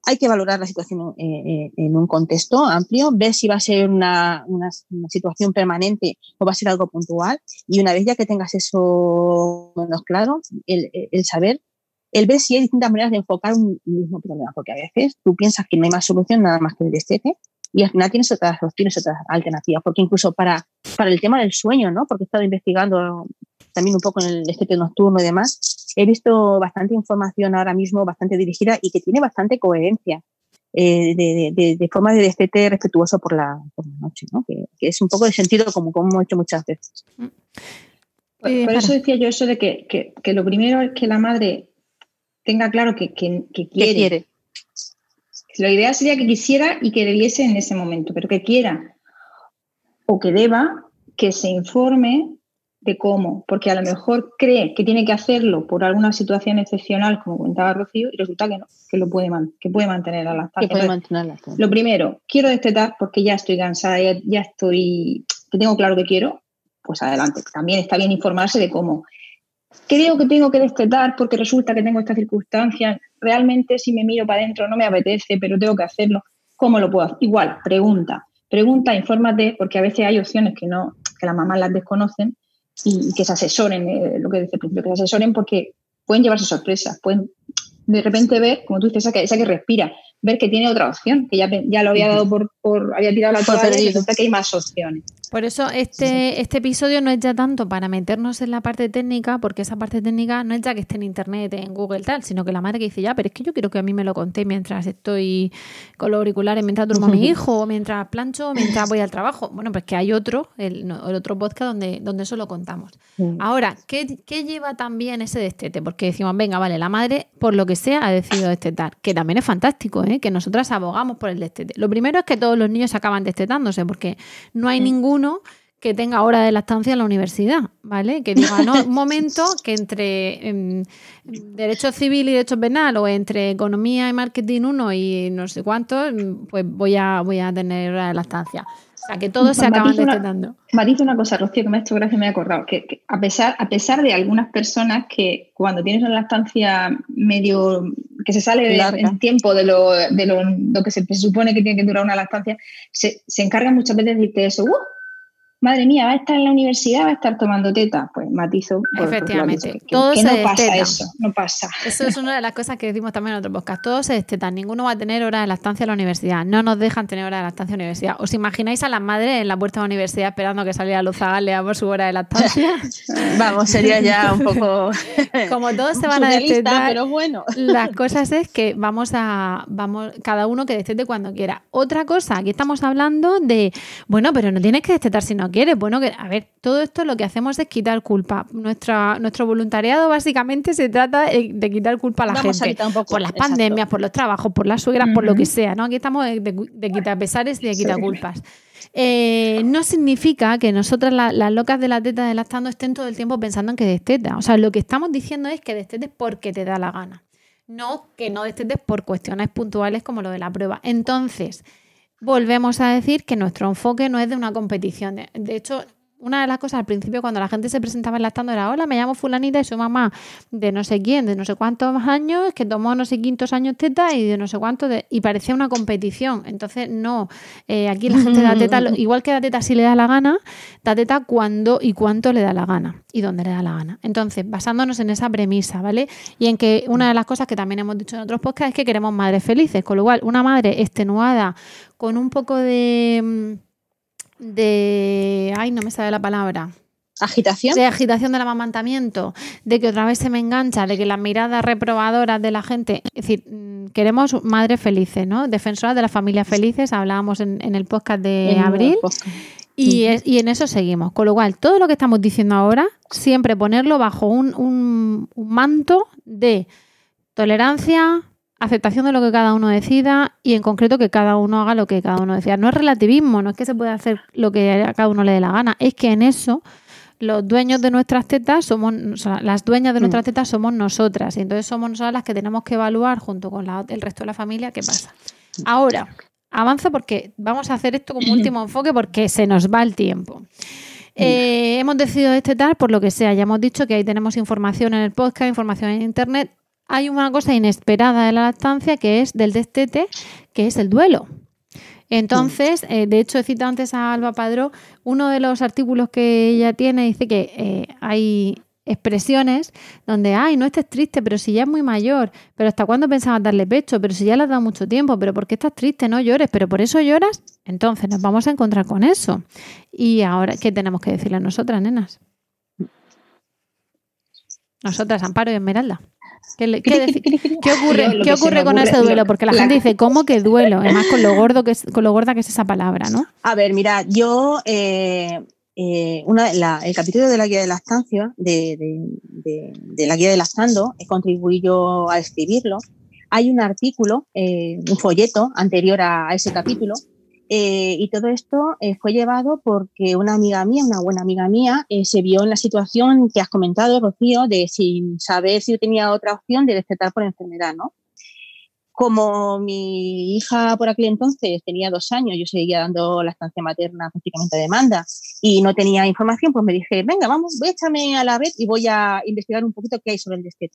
Hay que valorar la situación eh, eh, en un contexto amplio, ver si va a ser una, una, una, situación permanente o va a ser algo puntual. Y una vez ya que tengas eso menos claro, el, el saber, el ver si hay distintas maneras de enfocar un mismo problema, porque a veces tú piensas que no hay más solución nada más que el destete y al final tienes otras, tienes otras alternativas, porque incluso para, para el tema del sueño, ¿no? porque he estado investigando también un poco en el destete nocturno y demás, he visto bastante información ahora mismo, bastante dirigida y que tiene bastante coherencia. Eh, de, de, de, forma de destete respetuoso por la, por la noche, ¿no? que, que, es un poco el sentido como, como hemos hecho muchas veces. Por, por eso decía yo eso de que, que, que, lo primero es que la madre tenga claro que, quiere. ¿Qué quiere? Lo ideal sería que quisiera y que debiese en ese momento, pero que quiera o que deba que se informe de cómo, porque a lo mejor cree que tiene que hacerlo por alguna situación excepcional, como comentaba Rocío, y resulta que no, que lo puede, man, que puede mantener a la lactancia. Lo primero, quiero destetar porque ya estoy cansada, ya, ya, estoy, que tengo claro que quiero, pues adelante. También está bien informarse de cómo. Creo que tengo que destetar porque resulta que tengo esta circunstancia. Realmente, si me miro para adentro, no me apetece, pero tengo que hacerlo. ¿Cómo lo puedo hacer? Igual, pregunta. Pregunta, infórmate, porque a veces hay opciones que no, que las mamás las desconocen y, que se asesoren, eh, lo que dice el principio, que se asesoren porque pueden llevarse sorpresas, pueden de repente ver, como tú dices, esa que, esa que respira, ver que tiene otra opción, que ya, ya lo había dado por, por había tirado la toalla y resulta que hay más opciones. Por eso este, este episodio no es ya tanto para meternos en la parte técnica, porque esa parte técnica no es ya que esté en internet, en Google tal, sino que la madre que dice, ya, pero es que yo quiero que a mí me lo conté mientras estoy con los auriculares, mientras duermo a mi hijo, o mientras plancho, o mientras voy al trabajo. Bueno, pues que hay otro, el, el otro podcast donde, donde eso lo contamos. Ahora, ¿qué, ¿qué, lleva también ese destete? Porque decimos, venga, vale, la madre, por lo que sea, ha decidido destetar, que también es fantástico, ¿eh? Que nosotras abogamos por el destete. Lo primero es que todos los niños acaban destetándose, porque no hay ninguno que tenga hora de lactancia en la universidad, ¿vale? Que diga, no, un momento que entre eh, derecho civil y derecho penal o entre economía y marketing uno y no sé cuánto, pues voy a, voy a tener hora de lactancia. O sea, que todos se acaban destetando. Matiz una cosa, Rocío, que me ha hecho gracia me he acordado, que, que, a, pesar, a pesar de algunas personas que cuando tienes una lactancia medio que se sale del tiempo de, lo, de lo, lo, que se supone que tiene que durar una lactancia, se, se encargan muchas veces de decirte eso, ¡Uh! Madre mía, va a estar en la universidad, va a estar tomando teta. Pues matizo. Por, Efectivamente. Que, Todo que se no pasa eso, no pasa. Eso es una de las cosas que decimos también en otro podcast. Todos se destetan, ninguno va a tener hora de lactancia en la universidad. No nos dejan tener hora de lactancia en la universidad. ¿Os imagináis a las madres en la puerta de la universidad esperando que saliera Luz Agalea por su hora de lactancia? Vamos, sería ya un poco. Como todos se van a destetar. Pero bueno. Las cosas es que vamos a. vamos Cada uno que destete cuando quiera. Otra cosa, aquí estamos hablando de. Bueno, pero no tienes que destetar si no quieres. Bueno, que, a ver, todo esto lo que hacemos es quitar culpa. Nuestra, nuestro voluntariado básicamente se trata de quitar culpa a la Vamos gente. A un poco, por las exacto. pandemias, por los trabajos, por las suegras, uh -huh. por lo que sea, ¿no? Aquí estamos de, de, de quitar pesares y de quitar sí. culpas. Eh, no significa que nosotras, la, las locas de la teta de lactando, estén todo el tiempo pensando en que desteta. O sea, lo que estamos diciendo es que destetes porque te da la gana. No que no destetes por cuestiones puntuales como lo de la prueba. Entonces, volvemos a decir que nuestro enfoque no es de una competición. De, hecho, una de las cosas al principio cuando la gente se presentaba en lactando era hola, me llamo fulanita y soy mamá de no sé quién, de no sé cuántos años, que tomó no sé quintos años teta y de no sé cuánto de, y parecía una competición. Entonces, no, eh, aquí la gente da teta, igual que da teta si le da la gana, da teta cuando y cuánto le da la gana y dónde le da la gana. Entonces, basándonos en esa premisa, ¿vale? Y en que una de las cosas que también hemos dicho en otros podcasts es que queremos madres felices, con lo cual una madre extenuada con un poco de de. Ay, no me sale la palabra. ¿Agitación? De agitación del amamantamiento, de que otra vez se me engancha, de que las miradas reprobadoras de la gente. Es decir, queremos madres felices, ¿no? Defensoras de las familias felices, hablábamos en, en el podcast de en abril. Podcast. Y, es, y, en eso seguimos. Con lo cual, todo lo que estamos diciendo ahora, siempre ponerlo bajo un, un, un manto de Tolerancia, aceptación de lo que cada uno decida y en concreto que cada uno haga lo que cada uno decida. No es relativismo, no es que se pueda hacer lo que a cada uno le dé la gana, es que en eso los dueños de nuestras tetas somos, o sea, las dueñas de nuestras Mm. tetas somos nosotras y entonces somos nosotras las que tenemos que evaluar junto con la- el resto de la familia qué pasa. Ahora, avanzo porque vamos a hacer esto como último enfoque porque se nos va el tiempo. Eh, hemos decidido destetar por lo que sea. Ya hemos dicho que ahí tenemos información en el podcast, información en internet. Hay una cosa inesperada de la lactancia que es del destete, que es el duelo. Entonces, eh, de hecho, he citado antes a Alba Padró. Uno de los artículos que ella tiene dice que eh, hay expresiones donde, ay, no estés triste, pero si ya es muy mayor, pero ¿hasta cuándo pensabas darle pecho? Pero si ya le has dado mucho tiempo, pero ¿por qué estás triste? No llores, pero por eso lloras. Entonces nos vamos a encontrar con eso. Y ahora, ¿qué tenemos que decirle a nosotras, nenas? Nosotras, Amparo y Esmeralda. ¿Qué, le- qué deci- qué ocurre, Yo lo ¿qué que se ocurre me con ocurre- ese duelo? lo- Porque la, la- gente dice, ¿cómo que duelo? Además, con lo gordo que es, con lo gorda que es esa palabra, ¿no? A ver, mira, yo eh, eh, una, la- el capítulo de la guía de lactancia, de, de- de- de la guía de lactando, contribuí yo a escribirlo. Hay un artículo, eh, un folleto anterior a, a ese capítulo, eh, y todo esto eh, fue llevado porque una amiga mía, una buena amiga mía, eh, se vio en la situación que has comentado, Rocío, de sin saber si tenía otra opción de destetar por enfermedad, ¿no? Como mi hija por aquel entonces tenía dos años, yo seguía dando la estancia materna prácticamente a demanda y no tenía información, pues me dije, venga, vamos, voy a echarme a la red y voy a investigar un poquito qué hay sobre el destete.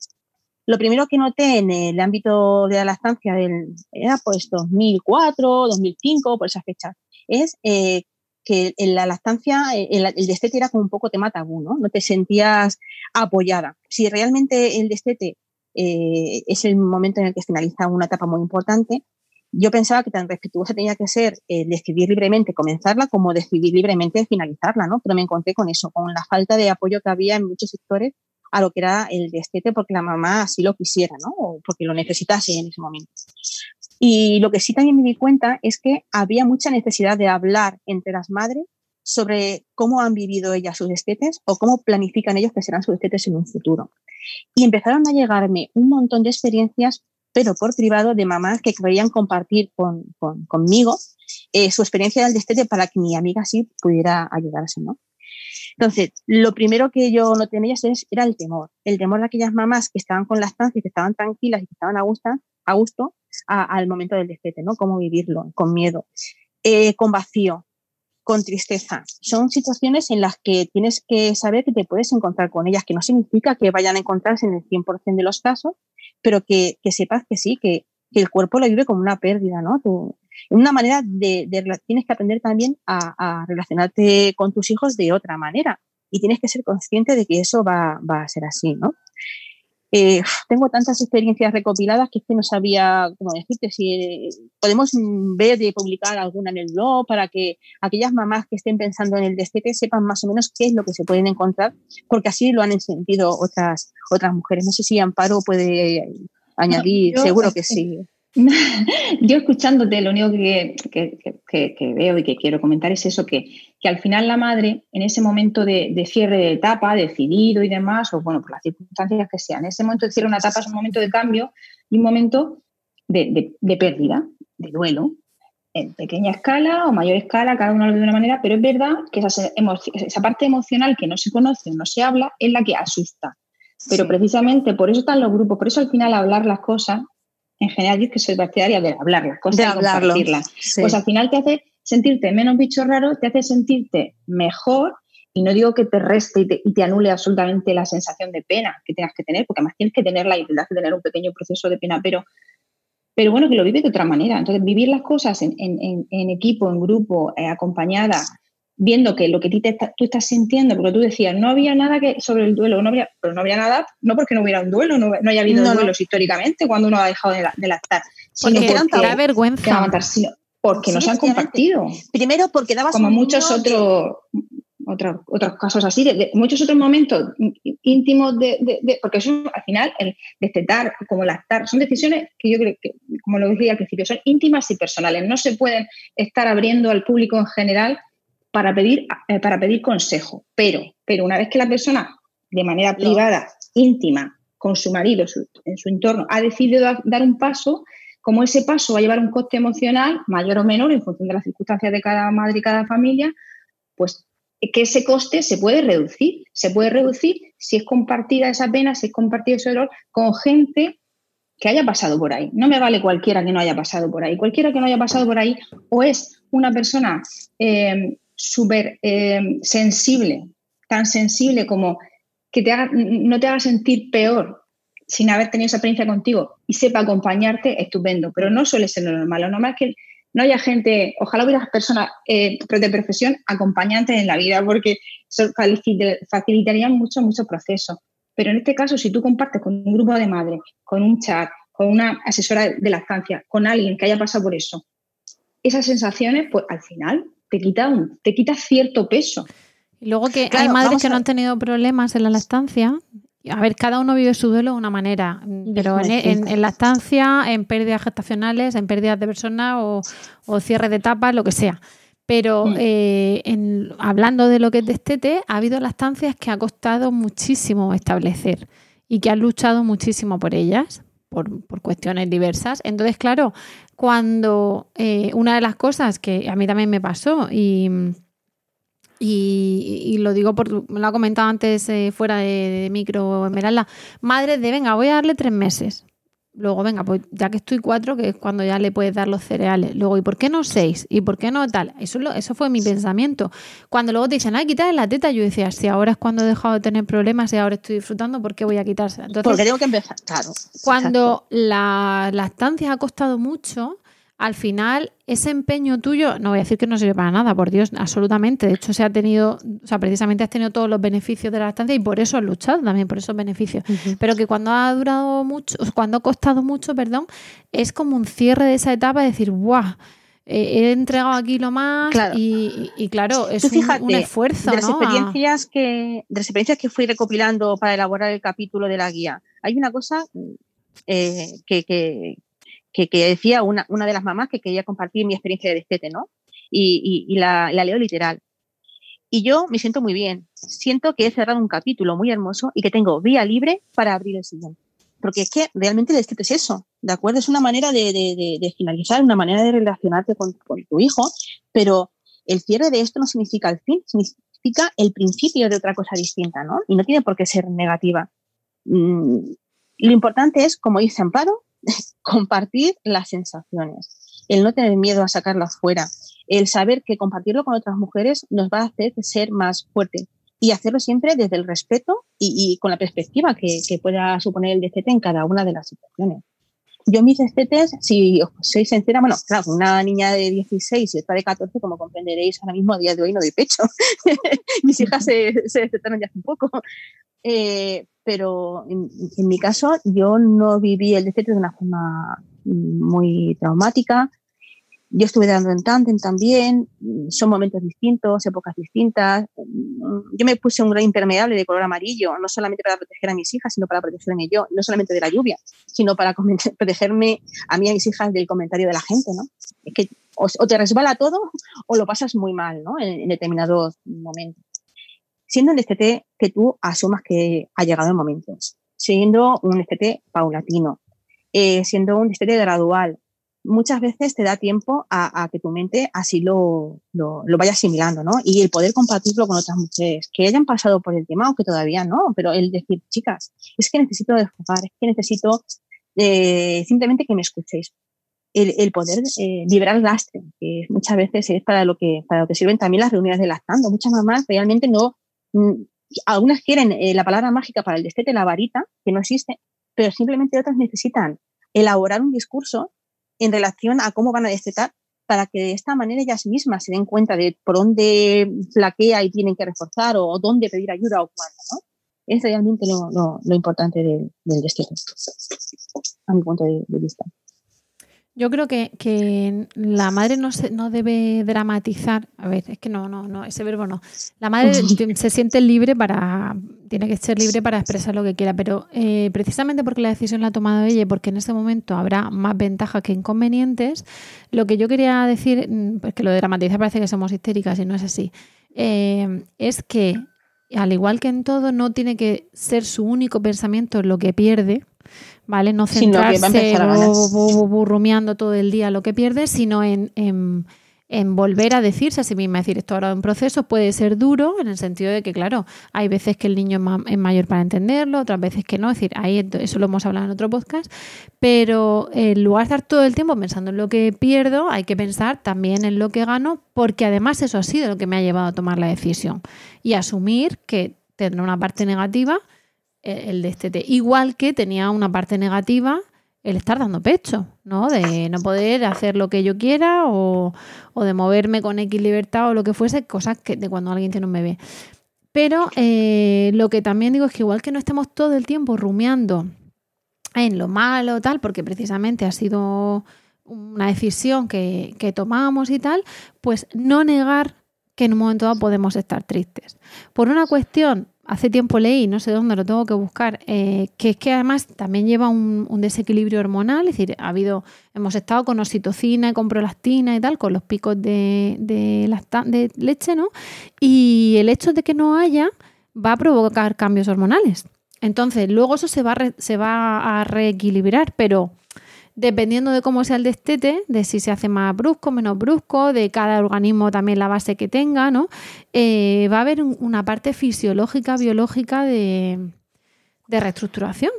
Lo primero que noté en el ámbito de la lactancia del, era pues 2004, 2005, por esa fecha, es eh, que en la lactancia eh, el, el destete era como un poco tema tabú, ¿no? No te sentías apoyada. Si realmente el destete eh, es el momento en el que finaliza una etapa muy importante, yo pensaba que tan respetuosa tenía que ser decidir libremente comenzarla como decidir libremente finalizarla, ¿no? Pero me encontré con eso, con la falta de apoyo que había en muchos sectores a lo que era el destete porque la mamá así lo quisiera, ¿no? O porque lo necesitase en ese momento. Y lo que sí también me di cuenta es que había mucha necesidad de hablar entre las madres sobre cómo han vivido ellas sus destetes o cómo planifican ellos que serán sus destetes en un futuro. Y empezaron a llegarme un montón de experiencias, pero por privado, de mamás que querían compartir con, con- conmigo eh, su experiencia del destete para que mi amiga sí pudiera ayudarse, ¿no? Entonces, lo primero que yo noté en ellas es, era el temor. El temor de aquellas mamás que estaban con lactancia, que estaban tranquilas y que estaban a gusto, a gusto al momento del destete, ¿no? Cómo vivirlo, con miedo, eh, con vacío, con tristeza. Son situaciones en las que tienes que saber que te puedes encontrar con ellas, que no significa que vayan a encontrarse en el 100% de los casos, pero que, que sepas que sí, que, que el cuerpo lo vive como una pérdida, ¿no? Tú- una manera de, de tienes que aprender también a, a relacionarte con tus hijos de otra manera y tienes que ser consciente de que eso va, va a ser así, ¿no? Eh, tengo tantas experiencias recopiladas que es que no sabía cómo decirte si podemos ver de publicar alguna en el blog para que aquellas mamás que estén pensando en el destete sepan más o menos qué es lo que se pueden encontrar, porque así lo han sentido otras, otras mujeres. No sé si Amparo puede añadir, yo- seguro que sí. Yo escuchándote, lo único que, que- que- que- que veo y que quiero comentar es eso, que, que al final la madre, en ese momento de, de cierre de etapa, decidido y demás, o bueno, por las circunstancias que sean, en ese momento de cierre de una etapa es un momento de cambio y un momento de, de- de pérdida, de duelo, en pequeña escala o mayor escala, cada uno lo de una manera, pero es verdad que esa parte emocional que no se conoce o no se habla es la que asusta. Pero precisamente por eso están los grupos, por eso al final hablar las cosas, en general yo es que soy partidaria de hablar las cosas De y hablarlo, compartirlas. sí. Pues al final te hace sentirte menos bicho raro, te hace sentirte mejor y no digo que te reste y te, y te anule absolutamente la sensación de pena que tengas que tener, porque además tienes que tenerla y tendrás que tener un pequeño proceso de pena, pero, pero bueno, que lo vives de otra manera. Entonces, vivir las cosas en, en- en- en equipo, en grupo, eh, acompañada, viendo que lo que ti te está- tú estás sintiendo, porque tú decías, no había nada que sobre el duelo, no había, pero no había nada, no porque no hubiera un duelo, no, no haya habido No, no. duelos históricamente cuando uno ha dejado de, la- de lactar, sino Porque da vergüenza. sino porque no se han compartido Primero porque dabas como muchos otros otros otros casos así, de, de muchos otros momentos íntimos de, de- de- porque eso al final el destetar como lactar son decisiones que yo creo que como lo decía al principio son íntimas y personales no se pueden estar abriendo al público en general para pedir eh, para pedir consejo pero pero una vez que la persona de manera privada íntima con su marido, su- en su entorno, ha decidido da- dar un paso, como ese paso va a llevar un coste emocional mayor o menor en función de las circunstancias de cada madre y cada familia, pues que ese coste se puede reducir. Se puede reducir si es compartida esa pena, si es compartido ese dolor con gente que haya pasado por ahí. No me vale cualquiera que no haya pasado por ahí. Cualquiera que no haya pasado por ahí o es una persona eh, súper eh, sensible, tan sensible como que te haga- no te haga sentir peor sin haber tenido esa experiencia contigo y sepa acompañarte, estupendo. Pero no suele ser lo normal. Lo normal es que no haya gente, ojalá hubiera personas eh, de profesión acompañantes en la vida, porque facilitarían mucho, mucho proceso. Pero en este caso, si tú compartes con un grupo de madres, con un chat, con una asesora de lactancia, con alguien que haya pasado por eso, esas sensaciones, pues al final te quita, un, te quita cierto peso. Y luego que Claro, hay madres que no han tenido problemas en la lactancia. A ver, cada uno vive su duelo de una manera, pero en, en- en lactancia, en pérdidas gestacionales, en pérdidas de personas o, o cierre de etapas, lo que sea. Pero Mm. eh, en- hablando de lo que es destete, ha habido lactancias que ha costado muchísimo establecer y que han luchado muchísimo por ellas, por, por cuestiones diversas. Entonces, claro, cuando eh, una de las cosas que a mí también me pasó y, y, lo digo por, me lo ha comentado antes eh, fuera de, de micro Esmeralda, madre de venga, voy a darle tres meses. Luego, venga, pues ya que estoy cuatro, que es cuando ya le puedes dar los cereales. Luego, ¿y por qué no seis? ¿Y por qué no tal? Eso, es lo- eso fue mi pensamiento. Cuando luego te dicen, ay, quitarle la teta, yo decía, si ahora es cuando he dejado de tener problemas y ahora estoy disfrutando, ¿por qué voy a quitársela? Entonces, Porque tengo que empezar, claro. cuando la lactancia ha costado mucho, al final ese empeño tuyo, no voy a decir que no sirve para nada, por Dios, absolutamente. De hecho, se ha tenido, o sea, precisamente has tenido todos los beneficios de la lactancia y por eso has luchado también, por esos beneficios. Pero que cuando ha durado mucho, cuando ha costado mucho, perdón, es como un cierre de esa etapa de decir, ¡guau! he entregado aquí lo más Claro. y, y- y claro, es un- esfuerzo, de las experiencias que de las experiencias que fui recopilando para elaborar el capítulo de la guía hay una cosa eh, que, que, que- que decía una, una de las mamás que quería compartir mi experiencia de destete no y, y- y la, la leo literal. Y yo me siento muy bien. Siento que he cerrado un capítulo muy hermoso y que tengo vía libre para abrir el siguiente. Porque es que realmente el destete es eso de acuerdo es una manera de, de- de- de finalizar una manera de relacionarte con, con tu hijo pero el cierre de esto no significa el fin, significa el principio de otra cosa distinta, ¿no? Y no tiene por qué ser negativa. Mm, lo importante es, como dice Amparo, compartir las sensaciones, el no tener miedo a sacarlas fuera, el saber que compartirlo con otras mujeres nos va a hacer ser más fuertes y hacerlo siempre desde el respeto y, y con la perspectiva que, que pueda suponer el destete en cada una de las situaciones. Yo mis destetes, si os soy sincera, bueno, claro, una niña de 16 y otra de 14, como comprenderéis, ahora mismo a día de hoy no doy pecho. mis hijas se, se hace un poco. Eh, pero en, en mi caso, yo no viví el destete de una forma muy traumática. Yo estuve dando en tándem también, son momentos distintos, épocas distintas. Yo me puse un gran impermeable de color amarillo, no solamente para proteger a mis hijas, sino para protegerme yo, no solamente de la lluvia, sino para protegerme a mí y a mis hijas del comentario de la gente, ¿no? Es que o, te resbala todo o lo pasas muy mal, ¿no? En determinados momentos. Siendo un destete que tú asumas que ha llegado el momento, siendo un destete paulatino, eh, siendo un destete gradual, muchas veces te da tiempo a, a que tu mente así lo, lo, lo vaya asimilando, ¿no? Y el poder compartirlo con otras mujeres que hayan pasado por el tema o que todavía no, pero el decir, chicas, es que necesito desfogar, es que necesito eh, simplemente que me escuchéis. El, el poder eh, liberar el lastre, que muchas veces es para lo que para lo que sirven también las reuniones de lactando. Muchas mamás realmente no, algunas quieren eh, la palabra mágica para el destete, la varita, que no existe, pero simplemente otras necesitan elaborar un discurso en relación a cómo van a destetar para que de esta manera ellas mismas se den cuenta de por dónde flaquea y tienen que reforzar o dónde pedir ayuda o cuándo, ¿no? Es realmente lo, lo, importante del, del destete, a mi punto de vista. Yo creo que, que la madre no, se, no debe dramatizar. A ver, es que no, no, no, ese verbo no. La madre se siente libre para, tiene que ser libre para expresar lo que quiera, pero eh, precisamente porque la decisión la ha tomado ella y porque en este momento habrá más ventajas que inconvenientes, lo que yo quería decir, pues que lo de dramatizar parece que somos histéricas y no es así, eh, es que al igual que en todo, no tiene que ser su único pensamiento lo que pierde, ¿vale? No centrarse empezar a ganar. bu- bu- bu- bu- rumiando todo el día lo que pierde, sino en, en- en volver a decirse a sí misma, es decir, esto ahora es un proceso, puede ser duro en el sentido de que, claro, hay veces que el niño es, ma- es mayor para entenderlo, otras veces que no, es decir, ahí eso lo hemos hablado en otro podcast, pero en lugar de estar todo el tiempo pensando en lo que pierdo, hay que pensar también en lo que gano, porque además eso ha sido lo que me ha llevado a tomar la decisión y asumir que tendrá una parte negativa eh, el destete. Igual que tenía una parte negativa el estar dando pecho, ¿no? De no poder hacer lo que yo quiera o, o de moverme con X libertad o lo que fuese, cosas que de cuando alguien tiene un bebé. Pero eh, lo que también digo es que igual que no estemos todo el tiempo rumiando en lo malo, tal, porque precisamente ha sido una decisión que, que tomamos y tal, pues no negar que en un momento dado podemos estar tristes. Por una cuestión, hace tiempo leí, no sé dónde lo tengo que buscar, eh, que es que además también lleva un, desequilibrio hormonal, es decir, ha habido, hemos estado con oxitocina y con prolactina y tal, con los picos de, de, de leche, ¿no? Y el hecho de que no haya va a provocar cambios hormonales. Entonces, luego eso se va a reequilibrar, pero dependiendo de cómo sea el destete, de si se hace más brusco, menos brusco, de cada organismo también la base que tenga, ¿no? Eh, va a haber un- una parte fisiológica, biológica de reestructuración.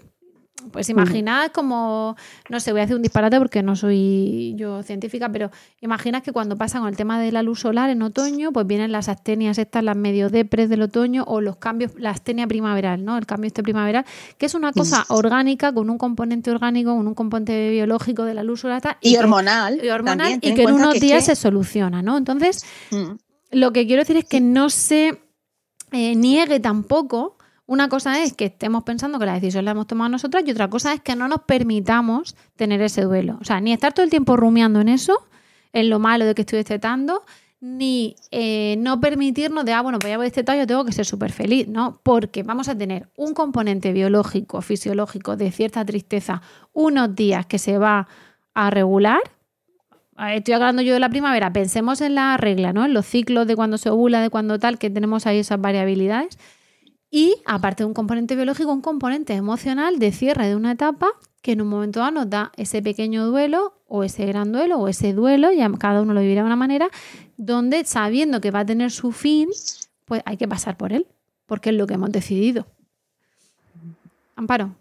Pues imaginad como, no sé, voy a hacer un disparate porque no soy yo científica, pero imaginad que cuando pasa con el tema de la luz solar en otoño, pues vienen las astenias estas, las medio depres del otoño o los cambios, la astenia primaveral, ¿no? El cambio este primaveral, que es una cosa orgánica, con un componente orgánico, con un componente biológico de la luz solar. Y que- hormonal. y hormonal y que en unos que días que- se soluciona, ¿no? Entonces, Mm. lo que quiero decir es que no se eh, niegue tampoco. Una cosa es que estemos pensando que la decisión la hemos tomado nosotras y otra cosa es que no nos permitamos tener ese duelo. O sea, ni estar todo el tiempo rumiando en eso, en lo malo de que estoy destetando, ni eh, no permitirnos de, ah, bueno, pues ya voy destetado, yo tengo que ser súper feliz, ¿no? Porque vamos a tener un componente biológico, fisiológico de cierta tristeza unos días que se va a regular, Estoy hablando yo de la primavera. Pensemos en la regla, ¿no? En los ciclos de cuando se ovula, de cuando tal, que tenemos ahí esas variabilidades. Y aparte de un componente biológico, un componente emocional de cierre de una etapa que en un momento dado nos da ese pequeño duelo o ese gran duelo o ese duelo, ya cada uno lo vivirá de una manera, donde sabiendo que va a tener su fin, pues hay que pasar por él, porque es lo que hemos decidido. Amparo.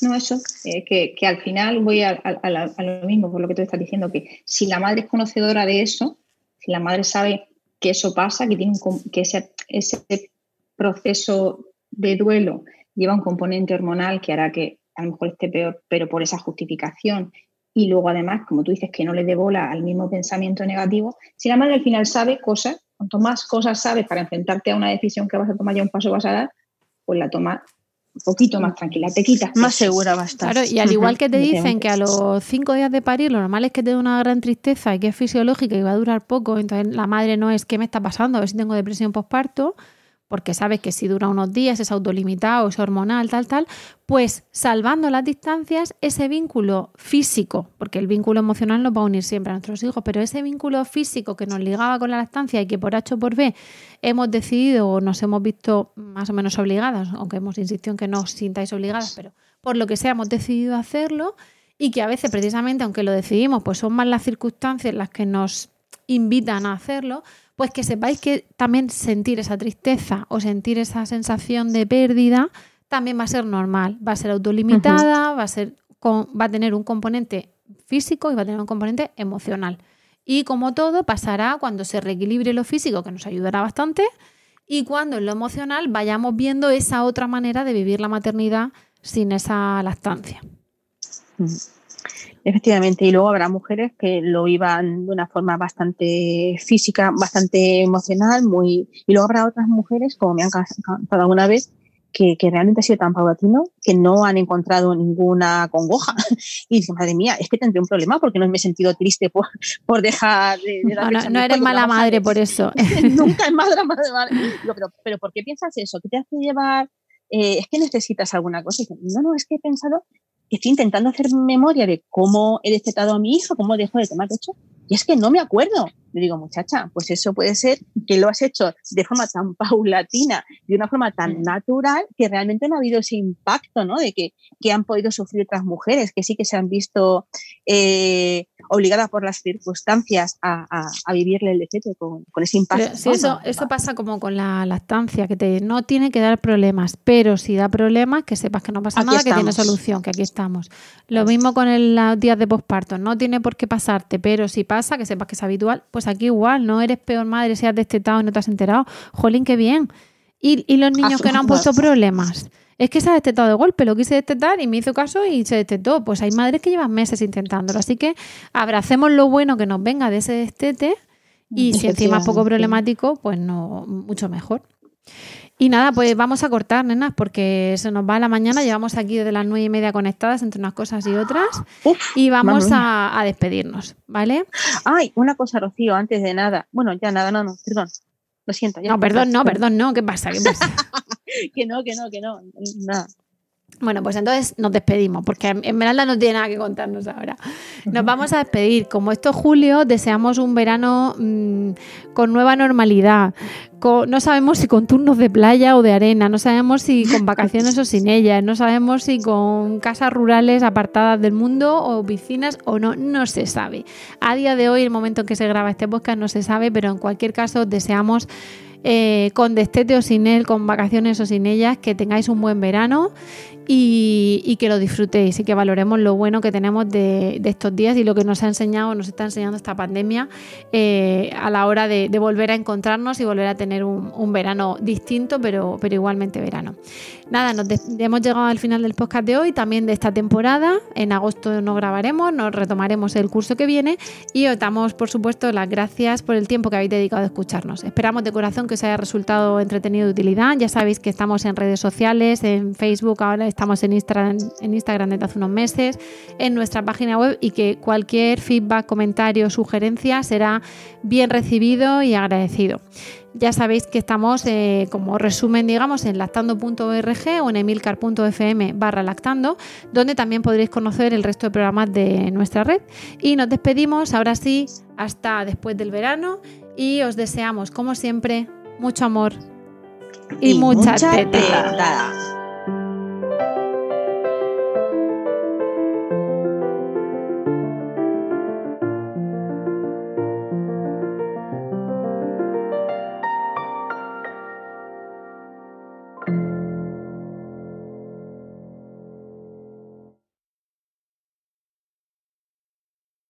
No, eso, eh, que, que al final voy a, a- lo mismo, por lo que tú estás diciendo, que si la madre es conocedora de eso, si la madre sabe que eso pasa, que, tiene un que ese, ese proceso de duelo lleva un componente hormonal que hará que a lo mejor esté peor, pero por esa justificación, y luego además, como tú dices, que no le dé bola al mismo pensamiento negativo, si la madre al final sabe cosas, cuanto más cosas sabes para enfrentarte a una decisión que vas a tomar ya un paso vas a dar, pues la tomas un poquito más tranquila, te quitas. Más segura va a estar. Claro, y al igual que te dicen que a los cinco días de parir lo normal es que te dé una gran tristeza y que es fisiológica y va a durar poco, entonces la madre no es qué me está pasando, a ver si tengo depresión postparto, porque sabes que si dura unos días es autolimitado, es hormonal, tal, tal, pues salvando las distancias, ese vínculo físico, porque el vínculo emocional nos va a unir siempre a nuestros hijos, pero ese vínculo físico que nos ligaba con la lactancia y que por H o por B hemos decidido o nos hemos visto más o menos obligadas, aunque hemos insistido en que no os sintáis obligadas, pero por lo que sea hemos decidido hacerlo y que a veces precisamente, aunque lo decidimos, pues son más las circunstancias las que nos invitan a hacerlo, pues que sepáis que también sentir esa tristeza o sentir esa sensación de pérdida también va a ser normal, va a ser autolimitada, va a ser con- va a tener un componente físico y va a tener un componente emocional. Y como todo, pasará cuando se reequilibre lo físico, que nos ayudará bastante, y cuando en lo emocional vayamos viendo esa otra manera de vivir la maternidad sin esa lactancia. Efectivamente, y luego habrá mujeres que lo vivan de una forma bastante física, bastante emocional, muy y luego habrá otras mujeres, como me han contado alguna vez, que, que realmente ha sido tan paulatino que no han encontrado ninguna congoja. Y dicen, madre mía, es que tendré un problema porque no me he sentido triste por, por dejar de, de dar No, no, a mi no hijo". eres mala "Vamos a madre por eso. Nunca es madre, madre. Digo, pero, pero ¿por qué piensas eso? ¿Qué te hace llevar? Eh, es que necesitas alguna cosa. Y no, no, es que he pensado, estoy intentando hacer memoria de cómo he destetado a mi hijo, cómo dejó de tomar pecho, y es que no me acuerdo. Le digo, muchacha, pues eso puede ser que lo has hecho de forma tan paulatina, de una forma tan Mm. natural, que realmente no ha habido ese impacto, ¿no? De que, que han podido sufrir otras mujeres, que sí que se han visto eh, obligadas por las circunstancias a, a- a vivirle el destete con, con ese impacto. Pero sí, ¿no? eso, eso pasa como con la lactancia, que te, no tiene que dar problemas, pero si da problemas, que sepas que no pasa Aquí nada, que tiene solución, que aquí estamos. Lo mismo con el- los días de posparto, no tiene por qué pasarte, pero si pasa, que sepas que es habitual, pues aquí igual, no eres peor madre si has destetado y no te has enterado. Jolín, qué bien. Y, y los niños que no han puesto problemas. Es que se ha destetado de golpe, lo quise destetar y me hizo caso y se destetó. Pues hay madres que llevan meses intentándolo. Así que abracemos lo bueno que nos venga de ese destete y si encima es poco problemático, pues no, mucho mejor. Y nada, pues vamos a cortar, nenas, porque se nos va la mañana. Llevamos aquí desde las nueve y media conectadas entre unas cosas y otras. Uf, Y vamos a despedirnos, ¿vale? Ay, una cosa, Rocío, antes de nada. Bueno, ya nada, no, no, perdón. Lo siento. ya. No, perdón, no, perdón, no. ¿Qué pasa? ¿Qué pasa? Que no, que no, que no. Nada. Bueno, pues entonces nos despedimos, porque Esmeralda no tiene nada que contarnos ahora. Nos vamos a despedir. Como esto es julio, deseamos un verano mm, con nueva normalidad. No sabemos si con turnos de playa o de arena, no sabemos si con vacaciones o sin ellas, no sabemos si con casas rurales apartadas del mundo o piscinas o no, no se sabe. A día de hoy, el momento en que se graba este podcast, no se sabe, pero en cualquier caso deseamos eh, con destete o sin él, con vacaciones o sin ellas, que tengáis un buen verano y, que lo disfrutéis y que valoremos lo bueno que tenemos de, estos días y lo que nos ha enseñado, nos está enseñando esta pandemia eh, a la hora de, volver a encontrarnos y volver a tener un, verano distinto, pero, pero igualmente verano. Nada, nos hemos llegado al final del podcast de hoy, también de esta temporada. En agosto no grabaremos, nos retomaremos el curso que viene y os damos, por supuesto, las gracias por el tiempo que habéis dedicado a escucharnos. Esperamos de corazón que os haya resultado entretenido de utilidad. Ya sabéis que estamos en redes sociales, en Facebook, ahora estamos en Instagram, en Instagram desde hace unos meses, en nuestra página web y que cualquier feedback, comentario, sugerencia será bien recibido y agradecido. Ya sabéis que estamos eh, como resumen, digamos, en lactando.org o en emilcar.fm barra lactando, donde también podréis conocer el resto de programas de nuestra red. Y nos despedimos, ahora sí, hasta después del verano y os deseamos, como siempre, mucho amor y, mucha, teta. teta.